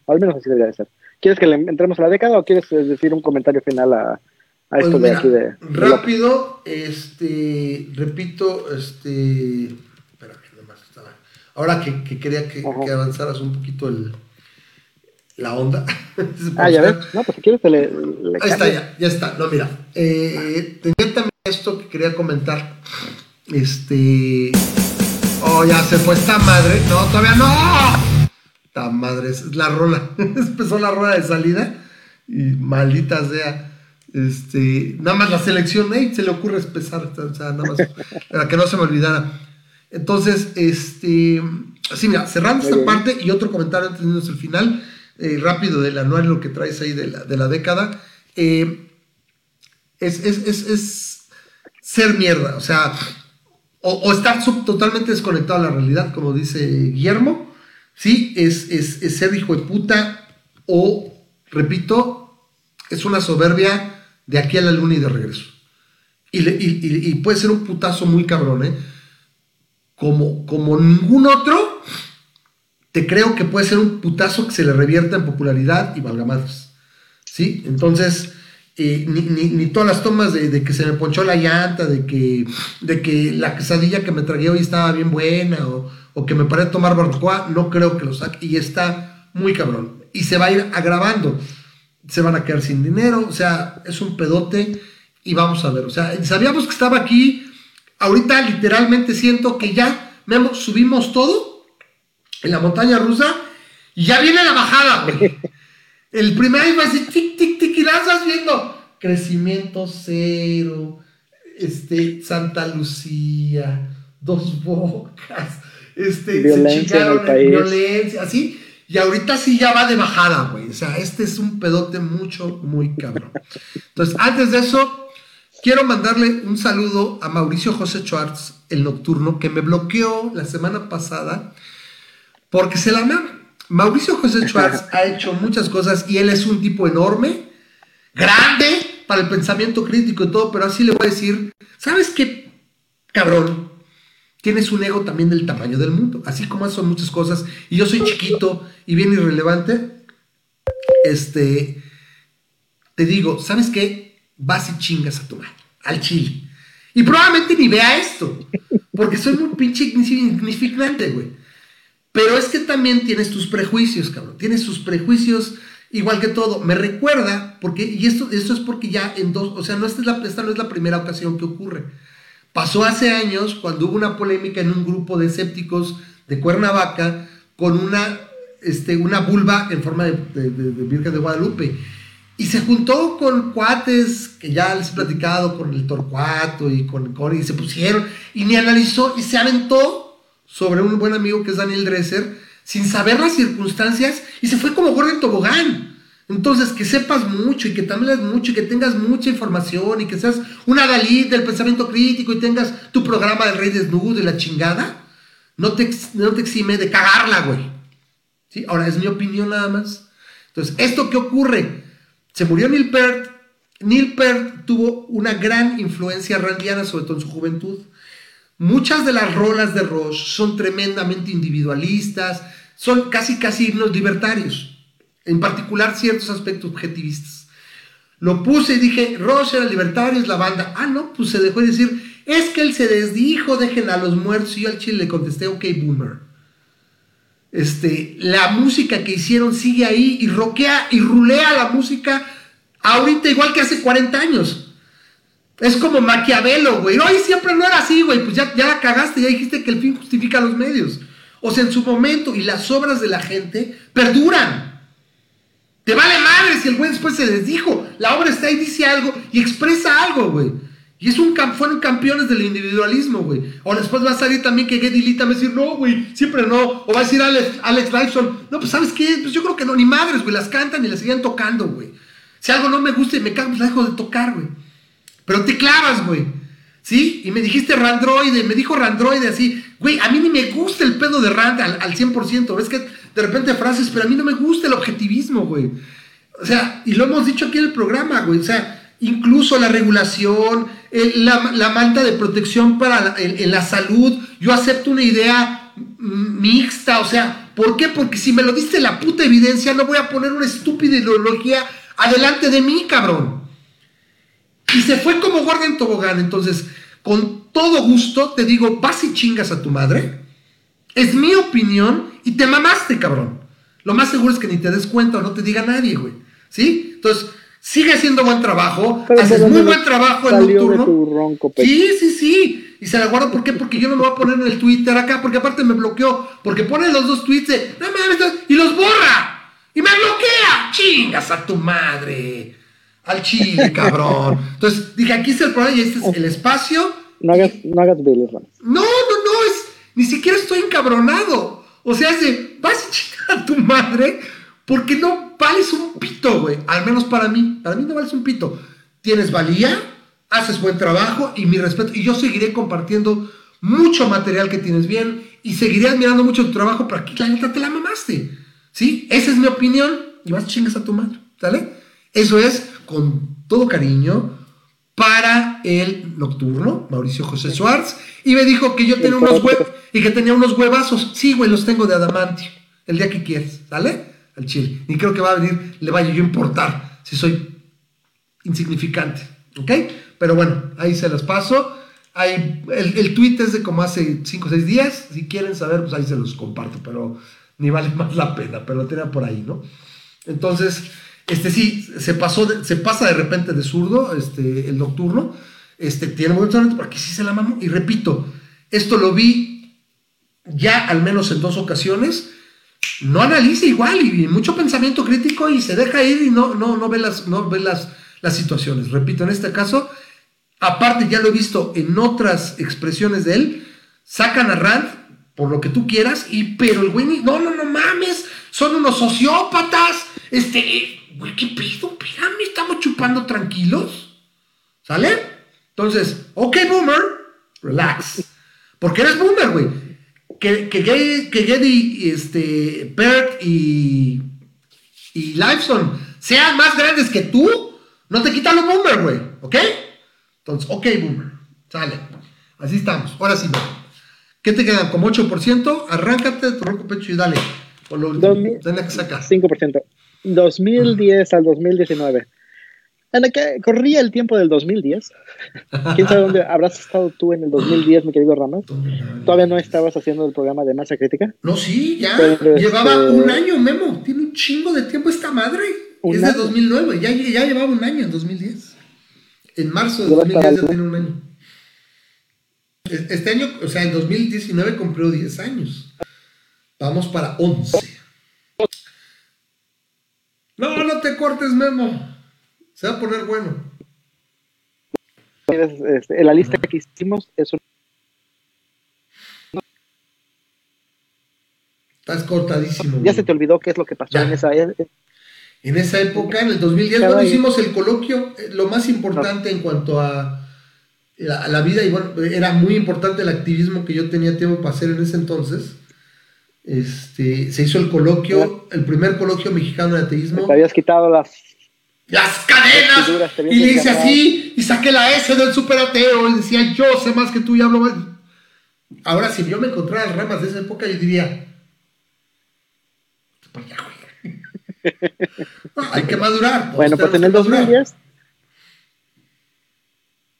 Al menos así debería de ser. ¿Quieres que le entremos a la década o quieres decir un comentario final a, a pues esto de aquí de, rápido, este repito, este espera, nomás estaba. Ahora que, que quería que, que, avanzaras un poquito el, la onda. ah, ya ves. No, pues si quieres le, Ahí está, ya, ya está. No, mira. Eh, tenía también esto que quería comentar. Este. Oh, ya se fue esta madre. No, todavía no. Esta madre, es la rola. Empezó la rola de salida. Y maldita sea. Este, nada más la selección, se le ocurre empezar, o sea, nada más, para que no se me olvidara. Entonces, este, así mira, cerrando esta parte y otro comentario antes de el final, eh, rápido del anual, lo que traes ahí de la, de la década, eh, es, es, es, es, ser mierda, o sea, o, estar totalmente desconectado a la realidad, como dice Guillermo, ¿sí? Es, es, ser hijo de puta o, repito, es una soberbia de aquí a la luna y de regreso. Y, puede ser un putazo muy cabrón, ¿eh? Como, como ningún otro te creo que puede ser un putazo que se le revierta en popularidad y valga. ¿Sí? Entonces, eh, ni, todas las tomas de, que se me ponchó la llanta, de que, de que la quesadilla que me tragué hoy estaba bien buena, o, que me paré a tomar barbacoa, no creo que lo saque. Y está muy cabrón. Y se va a ir agravando. Se van a quedar sin dinero, o sea, es un pedote. Y vamos a ver, o sea, sabíamos que estaba aquí. Ahorita literalmente siento que ya subimos todo en la montaña rusa y ya viene la bajada, güey. El primer iba así, tic, tic, tic, y la estás viendo. Crecimiento cero, este, Santa Lucía, dos bocas, este, violencia se violencia, así. Y ahorita sí ya va de bajada, güey. O sea, este es un pedote mucho, muy cabrón. Entonces, antes de eso, quiero mandarle un saludo a Mauricio José Schwartz, el nocturno, que me bloqueó la semana pasada porque se la ama. Mauricio José Schwartz ha hecho muchas cosas y él es un tipo enorme, grande para el pensamiento crítico y todo, pero así le voy a decir, ¿sabes qué, cabrón? Tienes un ego también del tamaño del mundo, así como son muchas cosas, y yo soy chiquito y bien irrelevante, este, te digo, ¿sabes qué? Vas y chingas a tu madre, al chile. Y probablemente ni vea esto, porque soy muy pinche insignificante, güey. Pero es que también tienes tus prejuicios, cabrón. Tienes tus prejuicios igual que todo. Me recuerda, porque, y esto, esto es porque ya en dos, o sea, no es la, esta no es la primera ocasión que ocurre. Pasó hace años cuando hubo una polémica en un grupo de escépticos de Cuernavaca con una, este, una vulva en forma de, Virgen de Guadalupe. Y se juntó con cuates que ya les he platicado, con el Torcuato y con Cori, y se pusieron, y ni analizó, y se aventó sobre un buen amigo que es Daniel Dresser, sin saber las circunstancias, y se fue como Gordon Tobogán. Entonces, que sepas mucho y que también leas mucho y que tengas mucha información y que seas una Dalí del pensamiento crítico y tengas tu programa del rey desnudo y la chingada, no te, no te exime de cagarla, güey. ¿Sí? Ahora, es mi opinión nada más. Entonces, ¿esto qué ocurre? Se murió Neil Peart. Neil Peart tuvo una gran influencia randiana, sobre todo en su juventud. Muchas de las rolas de Roche son tremendamente individualistas, son casi casi himnos libertarios, en particular ciertos aspectos objetivistas. Lo puse y dije, Roche era libertario, es la banda. Ah, no, pues se dejó de decir, es que él se desdijo, dejen a los muertos. Y yo al chile le contesté, ok, boomer. Este, la música que hicieron sigue ahí y roquea y rulea la música ahorita igual que hace 40 años. Es como Maquiavelo, güey. Hoy siempre no era así, güey. Pues ya, ya la cagaste, ya dijiste que el fin justifica los medios. O sea, en su momento, y las obras de la gente perduran. Te vale madre si el güey después se les dijo. La obra está ahí, dice algo y expresa algo, güey. Y es un, fueron campeones del individualismo, güey. O después va a salir también que Geddy Lee va a decir, no, güey, siempre no. O va a decir Alex, Alex Lifeson, no, pues ¿sabes qué? Pues yo creo que no, ni madres, güey, las cantan y las siguen tocando, güey. Si algo no me gusta y me cago, pues dejo de tocar, güey. Pero te clavas, güey. ¿Sí? Y me dijiste Randroide, me dijo Randroide así. Güey, a mí ni me gusta el pedo de Rand al, al 100%. Ves que de repente frases, pero a mí no me gusta el objetivismo, güey. O sea, y lo hemos dicho aquí en el programa, güey. O sea, incluso la regulación, la, la, malta de protección para en, la salud. Yo acepto una idea mixta, o sea, ¿por qué? Porque si me lo diste la puta evidencia, no voy a poner una estúpida ideología adelante de mí, cabrón. Y se fue como en tobogán. Entonces, con todo gusto te digo, vas y chingas a tu madre. Es mi opinión y te mamaste, cabrón. Lo más seguro es que ni te des cuenta o no te diga nadie, güey. ¿Sí? Entonces, sigue haciendo buen trabajo. haces muy buen trabajo en nocturno. sí, sí, sí. Y se la guardo, ¿por qué? Porque yo no lo voy a poner en el Twitter acá, porque aparte me bloqueó. Porque pone los dos tweets de, no mames, y los borra. Y me bloquea. Chingas a tu madre. Al chile, cabrón. Entonces dije, aquí está el problema y este es el espacio. No hagas, no hagas No, ni siquiera estoy encabronado. O sea, es de, vas a chingar a tu madre porque no vales un pito, güey. Al menos para mí. Para mí no vales un pito. Tienes valía, haces buen trabajo y mi respeto. Y yo seguiré compartiendo mucho material que tienes bien y seguiré admirando mucho tu trabajo, pero aquí la neta te la mamaste. ¿Sí? Esa es mi opinión y vas chingas a tu madre. ¿Sale? Eso es con todo cariño para el nocturno, Mauricio José Suárez, y me dijo que yo tenía unos huevos y que tenía unos huevazos. Sí, güey, los tengo de adamantio. El día que quieras, ¿sale? Al chile. Ni creo que va a venir, le vaya yo a importar si soy insignificante. ¿Ok? Pero bueno, ahí se las paso. El, el tweet es de como hace 5 o 6 días. Si quieren saber, pues ahí se los comparto, pero ni vale más la pena, pero lo tenía por ahí, ¿no? Entonces, este sí, se pasó, se pasa de repente de zurdo, este, el nocturno. Este, tiene talento porque sí se la mamó. Y repito, esto lo vi ya al menos en dos ocasiones. No analiza igual y mucho pensamiento crítico y se deja ir y no, no, no ve, las, no ve las, las situaciones. Repito, en este caso, aparte ya lo he visto en otras expresiones de él, sacan a Rand por lo que tú quieras, y pero el güey, no, no, no mames, son unos sociópatas, este, güey, ¿qué pido? Espérame, estamos chupando tranquilos. ¿Sale? Entonces, ok, boomer, relax. Porque eres boomer, güey. Que, que, que Geddy, este, Bert y, y Liveson sean más grandes que tú, no te quitan los boomer, güey. ¿Ok? Entonces, ok, boomer. Sale. Así estamos. Ahora sí, ¿Qué te quedan? Como 8%. Arráncate tu ronco pecho y dale. Por lo último. que sacar. 5%. 2010 al 2019. ¿En qué corría el tiempo del 2010? ¿Quién sabe dónde habrás estado tú en el 2010, mi querido Ramos? ¿Todavía no estabas haciendo el programa de masa crítica? No, sí, ya. llevaba este, un año, Memo. Tiene un chingo de tiempo esta madre. Es de 2009. Ya, ya llevaba un año en 2010. En marzo de 2010 ya tiene un año. Este año, o sea, en 2019 cumplió 10 años. Vamos para 11. No, no te cortes, Memo. Se va a poner bueno. En la lista que hicimos es un... Estás cortadísimo. Ya se te olvidó qué es lo que pasó en esa época. En esa época, en el 2010, cuando hicimos el coloquio, eh, lo más importante en cuanto a la, la, vida, bueno, era muy importante el activismo que yo tenía tiempo para hacer en ese entonces. Este, se hizo el coloquio, el primer coloquio mexicano de ateísmo. Te habías quitado las, las cadenas y le hice así y saqué la S del superateo y decía yo sé más que tú y hablo más. Ahora, si yo me encontrara las ramas de esa época, yo diría, pues hay que madurar. Bueno, pues en el 2010.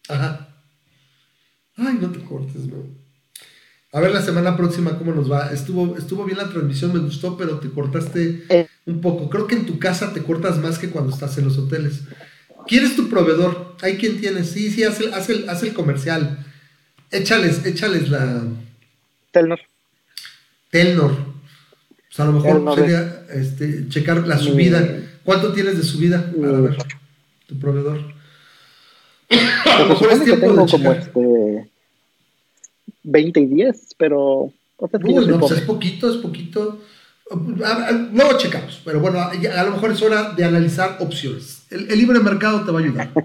Ajá. Ay, no te cortes, bro. A ver la semana próxima cómo nos va. Estuvo, estuvo bien la transmisión, me gustó, pero te cortaste eh. un poco. Creo que en tu casa te cortas más que cuando estás en los hoteles. ¿Quién es tu proveedor? ¿Hay quien tienes? Sí, sí, haz el, haz el, comercial. Échales, échales la. Telnor. Telnor. O sea, a lo mejor sería este, checar la subida. ¿Cuánto tienes de subida? Para ver, tu proveedor. A lo mejor es tiempo de como este 20 y 10, pero... Uy, no, pues es poquito, es poquito. No lo checamos, pero bueno, a lo mejor es hora de analizar opciones. El, libre mercado te va a ayudar.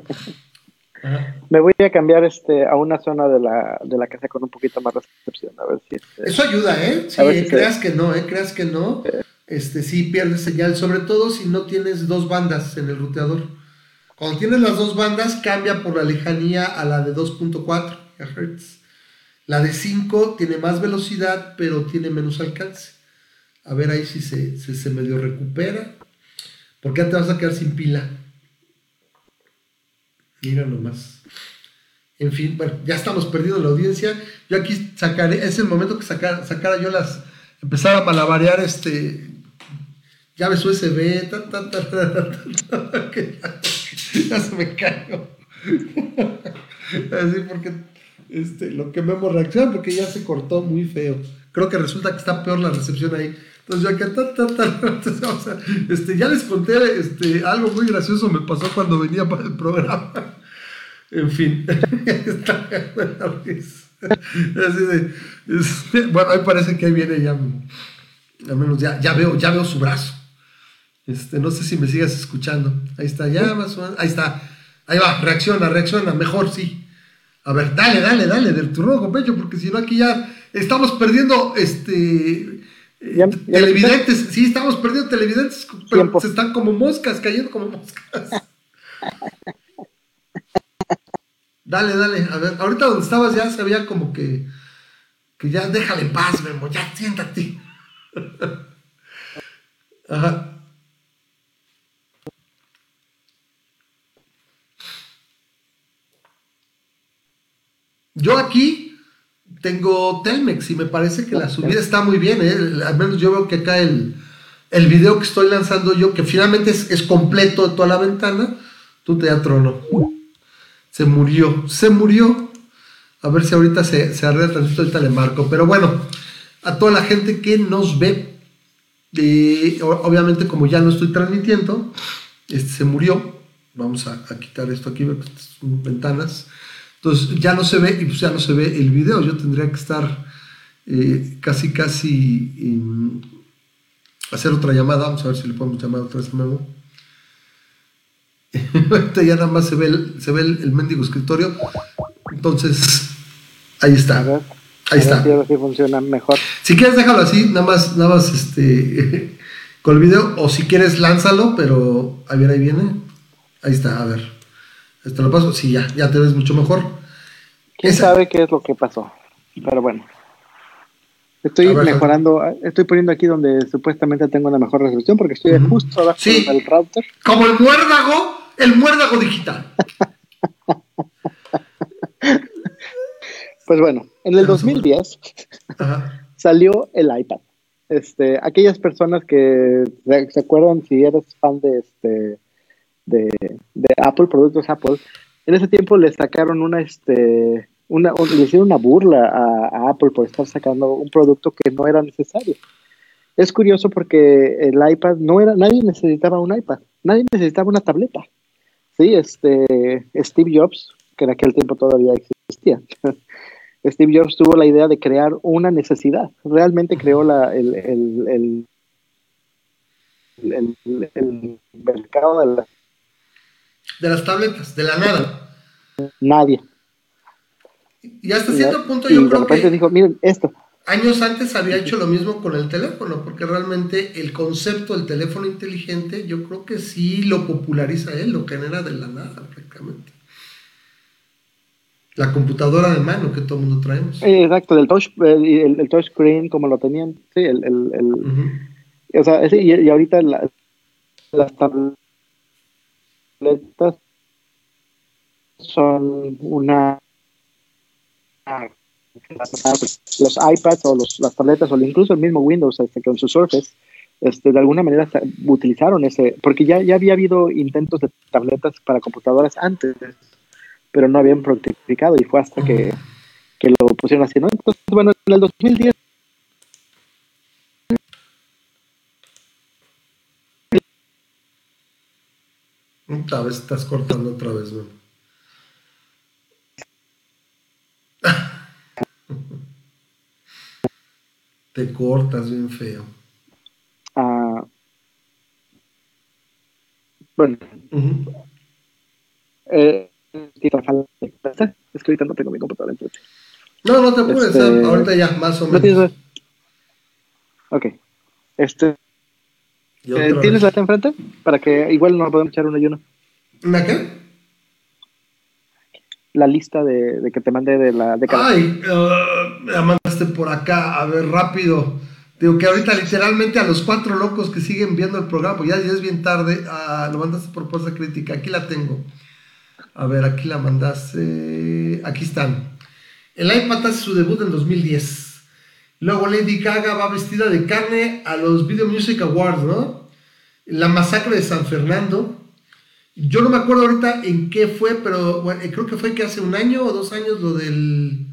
Me voy a cambiar este a una zona de la, de la casa con un poquito más recepción, a ver si este, Eso ayuda, ¿eh? Sí, creas que no, ¿eh? Creas que no. Este, sí pierdes señal, sobre todo si no tienes dos bandas en el ruteador. Cuando tienes las dos bandas, cambia por la lejanía a la de 2.4 GHz. La de 5 tiene más velocidad, pero tiene menos alcance. A ver ahí si se, se medio recupera. Porque ya te vas a quedar sin pila. Mira nomás. En fin, bueno, ya estamos perdiendo la audiencia. Yo aquí sacaré, es el momento que sacara, sacara yo las, empezar a malabarear este llaves USB, ya se me cayó. Así porque este, lo que vemos reacciona porque ya se cortó muy feo. Creo que resulta que está peor la recepción ahí. Entonces yo acá, este, ya les conté este, algo muy gracioso me pasó cuando venía para el programa. En fin, bueno, ahí parece que ahí viene ya, al menos ya, ya, veo, ya veo su brazo. Este, no sé si me sigas escuchando. Ahí está, ya más Ahí está. Ahí va, reacciona, reacciona, mejor sí. A ver, dale, dale, dale, del turno con pecho, porque si no aquí ya estamos perdiendo este televidentes. Sí, estamos perdiendo televidentes, pero se están como moscas, cayendo como moscas. dale, dale, a ver, ahorita donde estabas ya se veía como que, que ya déjale en paz, Memo, ya siéntate. Ajá. Yo aquí tengo Telmex y me parece que la subida está muy bien. ¿eh? Al menos yo veo que acá el, el video que estoy lanzando yo, que finalmente es, completo de toda la ventana, tú te trono. Se murió, se murió. A ver si ahorita se, se arregla tantito, ahorita le marco. Pero bueno, a toda la gente que nos ve, obviamente como ya no estoy transmitiendo, este, se murió. Vamos a, quitar esto aquí, ventanas. Entonces ya no se ve y pues ya no se ve el video. Yo tendría que estar eh, casi, casi hacer otra llamada. Vamos a ver si le podemos llamar otra vez a Memo. ya nada más se ve el, se ve el, mendigo escritorio. Entonces, ahí está. Ahí está. Si funciona mejor. Si quieres, déjalo así, nada más, nada más este, con el video. O si quieres, lánzalo, pero a ver, ahí viene. Ahí está, a ver. Te lo paso, sí, ya, ya te ves mucho mejor. ¿Quién sabe qué es lo que pasó? Pero bueno. Estoy mejorando, estoy poniendo aquí donde supuestamente tengo una mejor resolución porque estoy justo abajo del router. Como el muérdago, el muérdago digital. pues bueno, en el 2010 salió el iPad. Este, aquellas personas que se acuerdan si eres fan de este de, Apple, productos Apple, en ese tiempo le sacaron una, este, una, le hicieron una burla a, Apple por estar sacando un producto que no era necesario. Es curioso porque el iPad no era, nadie necesitaba un iPad, nadie necesitaba una tableta. Sí, este, Steve Jobs, que en aquel tiempo todavía existía, Steve Jobs tuvo la idea de crear una necesidad. Realmente creó la, el, el, el, el mercado de la de las tabletas, de la nada. Nadie. Y hasta cierto punto yo creo que dijo, miren esto. Años antes había hecho lo mismo con el teléfono, porque realmente el concepto del teléfono inteligente yo creo que sí lo populariza él, lo genera de la nada prácticamente. La computadora de mano que todo el mundo traemos. exacto, del touch, el, el, touch screen como lo tenían, sí, el, el, o sea, y, ahorita las tabletas son una los iPads o los, las tabletas o incluso el mismo Windows este, con su Surface este, de alguna manera utilizaron ese, porque ya, ya había habido intentos de tabletas para computadoras antes, pero no habían fructificado y fue hasta que, que lo pusieron así, ¿no? Entonces, bueno, en el 2010 Otra vez estás cortando otra vez, man. Te cortas bien feo. Ah, bueno. Uh es que ahorita no tengo mi computadora enfrente. No, no te apures, este, ahorita ya, más o menos. Ok. Este, eh, ¿Tienes la enfrente? Para que igual no podemos echar uno y uno. ¿Una qué? La lista de, de que te mandé de la década. Ay, uh, me la mandaste por acá, a ver, rápido. Digo que ahorita literalmente a los cuatro locos que siguen viendo el programa, pues ya, ya es bien tarde, ah, lo mandaste por fuerza crítica, aquí la tengo. A ver, aquí la mandaste, aquí están. El iPad hace su debut en 2010. Luego Lady Gaga va vestida de carne a los Video Music Awards, ¿no? La masacre de San Fernando. Yo no me acuerdo ahorita en qué fue, pero creo que fue que hace un año o dos años lo del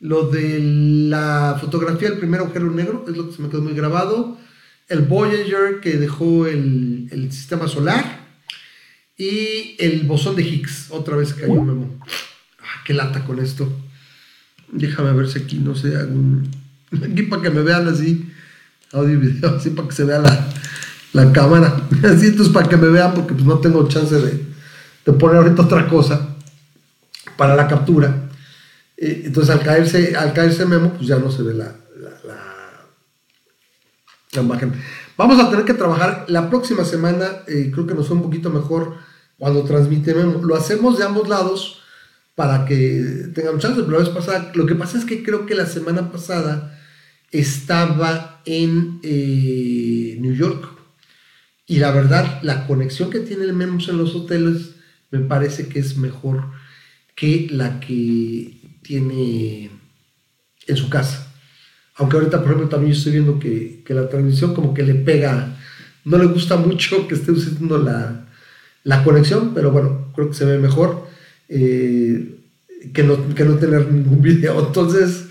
lo de la fotografía del primer agujero negro, es lo que se me quedó muy grabado. El Voyager que dejó el, el sistema solar. Y el bosón de Higgs, otra vez cayó Memo. Ah, qué lata con esto. Déjame ver si aquí, no sé, algún. Aquí para que me vean así, audio y video, así para que se vea la, la cámara. Así, entonces para que me vean, porque pues no tengo chance de, de poner ahorita otra cosa para la captura. Eh, entonces al caerse, al caerse Memo, pues ya no se ve la, la, la- imagen. Vamos a tener que trabajar la próxima semana, eh, creo que nos fue un poquito mejor cuando transmite Memo. Lo hacemos de ambos lados para que tengan chance, pero la vez pasada, lo que pasa es que creo que la semana pasada estaba en eh, New York. Y la verdad, la conexión que tiene el Memos en los hoteles me parece que es mejor que la que tiene en su casa. Aunque ahorita, por ejemplo, también estoy viendo que, que la transmisión como que le pega, no le gusta mucho que esté usando la, la conexión, pero bueno, creo que se ve mejor eh, que, no, que no tener ningún video. Entonces,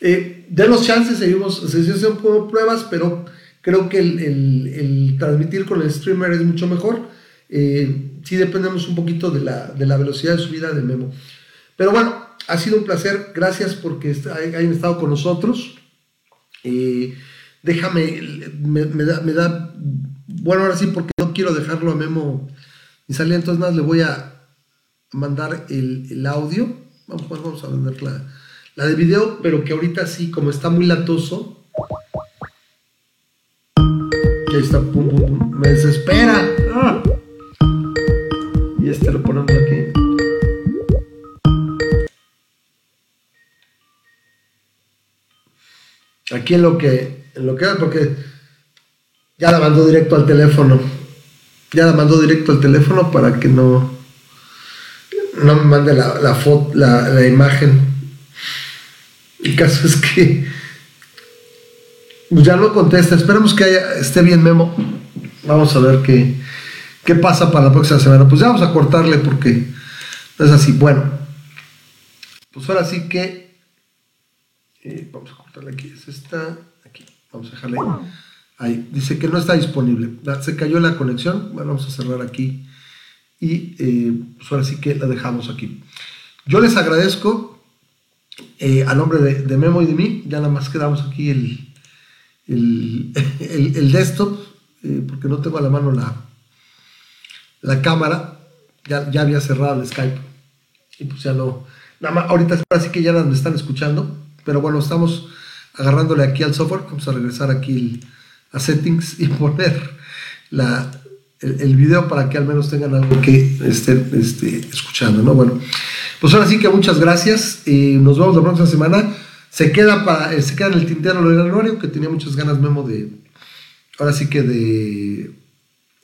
eh, de los chances, seguimos, se hacen pruebas, pero creo que el, transmitir con el streamer es mucho mejor. Eh, sí dependemos un poquito de la, velocidad de subida de Memo. Pero bueno, ha sido un placer. Gracias porque hayan estado con nosotros. Eh, déjame, me, da, bueno, ahora sí, porque no quiero dejarlo a Memo y salir, entonces nada, le voy a mandar el, audio. Vamos, pues, vamos a vender la, de video, pero que ahorita sí, como está muy latoso. Ahí está. Me desespera. Ah. Y este lo ponemos aquí. Aquí en lo que, en lo que porque ya la mandó directo al teléfono. Ya la mandó directo al teléfono para que no, no me mande la, la foto, la, la imagen. El caso es que pues ya no contesta. Esperemos que haya- esté bien Memo. Vamos a ver qué, qué pasa para la próxima semana. Pues ya vamos a cortarle porque no es así. Bueno, pues ahora sí que eh, vamos a cortarle aquí. Es esta, aquí. Vamos a dejarle ahí. Dice que no está disponible. Da- Se cayó la conexión. Bueno, vamos a cerrar aquí. Y eh, pues ahora sí que la dejamos aquí. Yo les agradezco eh, a nombre de, Memo y de mí. Ya nada más quedamos aquí el, el, el- desktop, eh, porque no tengo a la mano la, la cámara. Ya, ya había cerrado el Skype. Y pues ya no. Nada más, ahorita sí que ya me están escuchando. Pero bueno, estamos agarrándole aquí al software. Vamos a regresar aquí a settings y poner la, el, el video para que al menos tengan algo que estén este, escuchando, ¿no? Bueno, pues ahora sí que muchas gracias. eh, nos vemos la próxima semana. Se queda, para, eh, se queda en el tintero lo del anuario, que tenía muchas ganas, Memo, de. Ahora sí que de,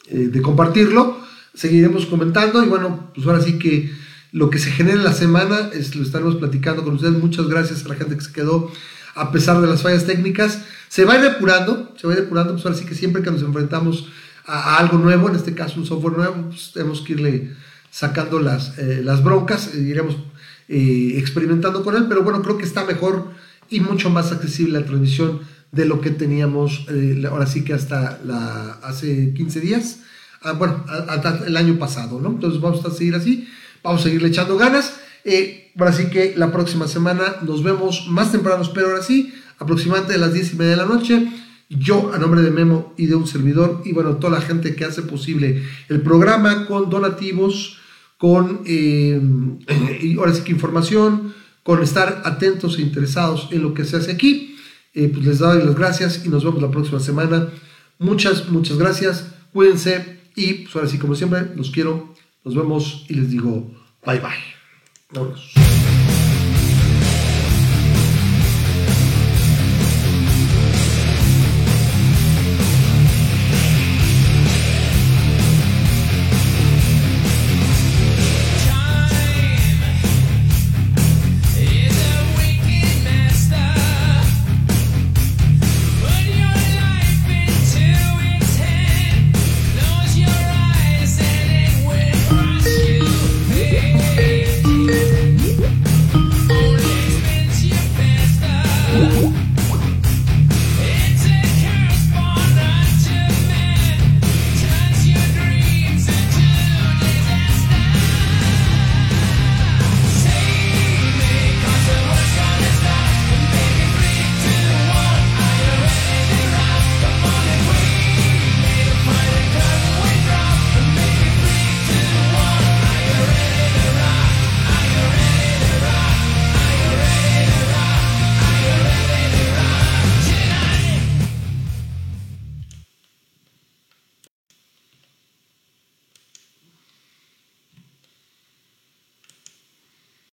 eh, de compartirlo. Seguiremos comentando y bueno, pues ahora sí que lo que se genera en la semana es, lo estaremos platicando con ustedes. Muchas gracias a la gente que se quedó a pesar de las fallas técnicas. Se va a ir depurando, se va a ir depurando, pues ahora sí que siempre que nos enfrentamos a, a algo nuevo, en este caso un software nuevo, pues tenemos que irle sacando las, eh, las broncas, e iremos eh, experimentando con él, pero bueno, creo que está mejor y mucho más accesible la transmisión de lo que teníamos eh, ahora sí que hasta la, hace 15 días, ah, bueno, hasta el año pasado, ¿no? Entonces vamos a seguir así, vamos a seguirle echando ganas. Eh, ahora sí que la próxima semana nos vemos más temprano, espero ahora sí, aproximadamente a las 10 y media de la noche. yo a nombre de Memo y de un servidor y bueno, toda la gente que hace posible el programa con donativos, con eh, ahora sí que información, con estar atentos e interesados en lo que se hace aquí. Eh, pues les doy las gracias y nos vemos la próxima semana. Muchas, muchas gracias. Cuídense y pues ahora sí, como siempre, los quiero. Nos vemos y les digo bye bye. Vámonos.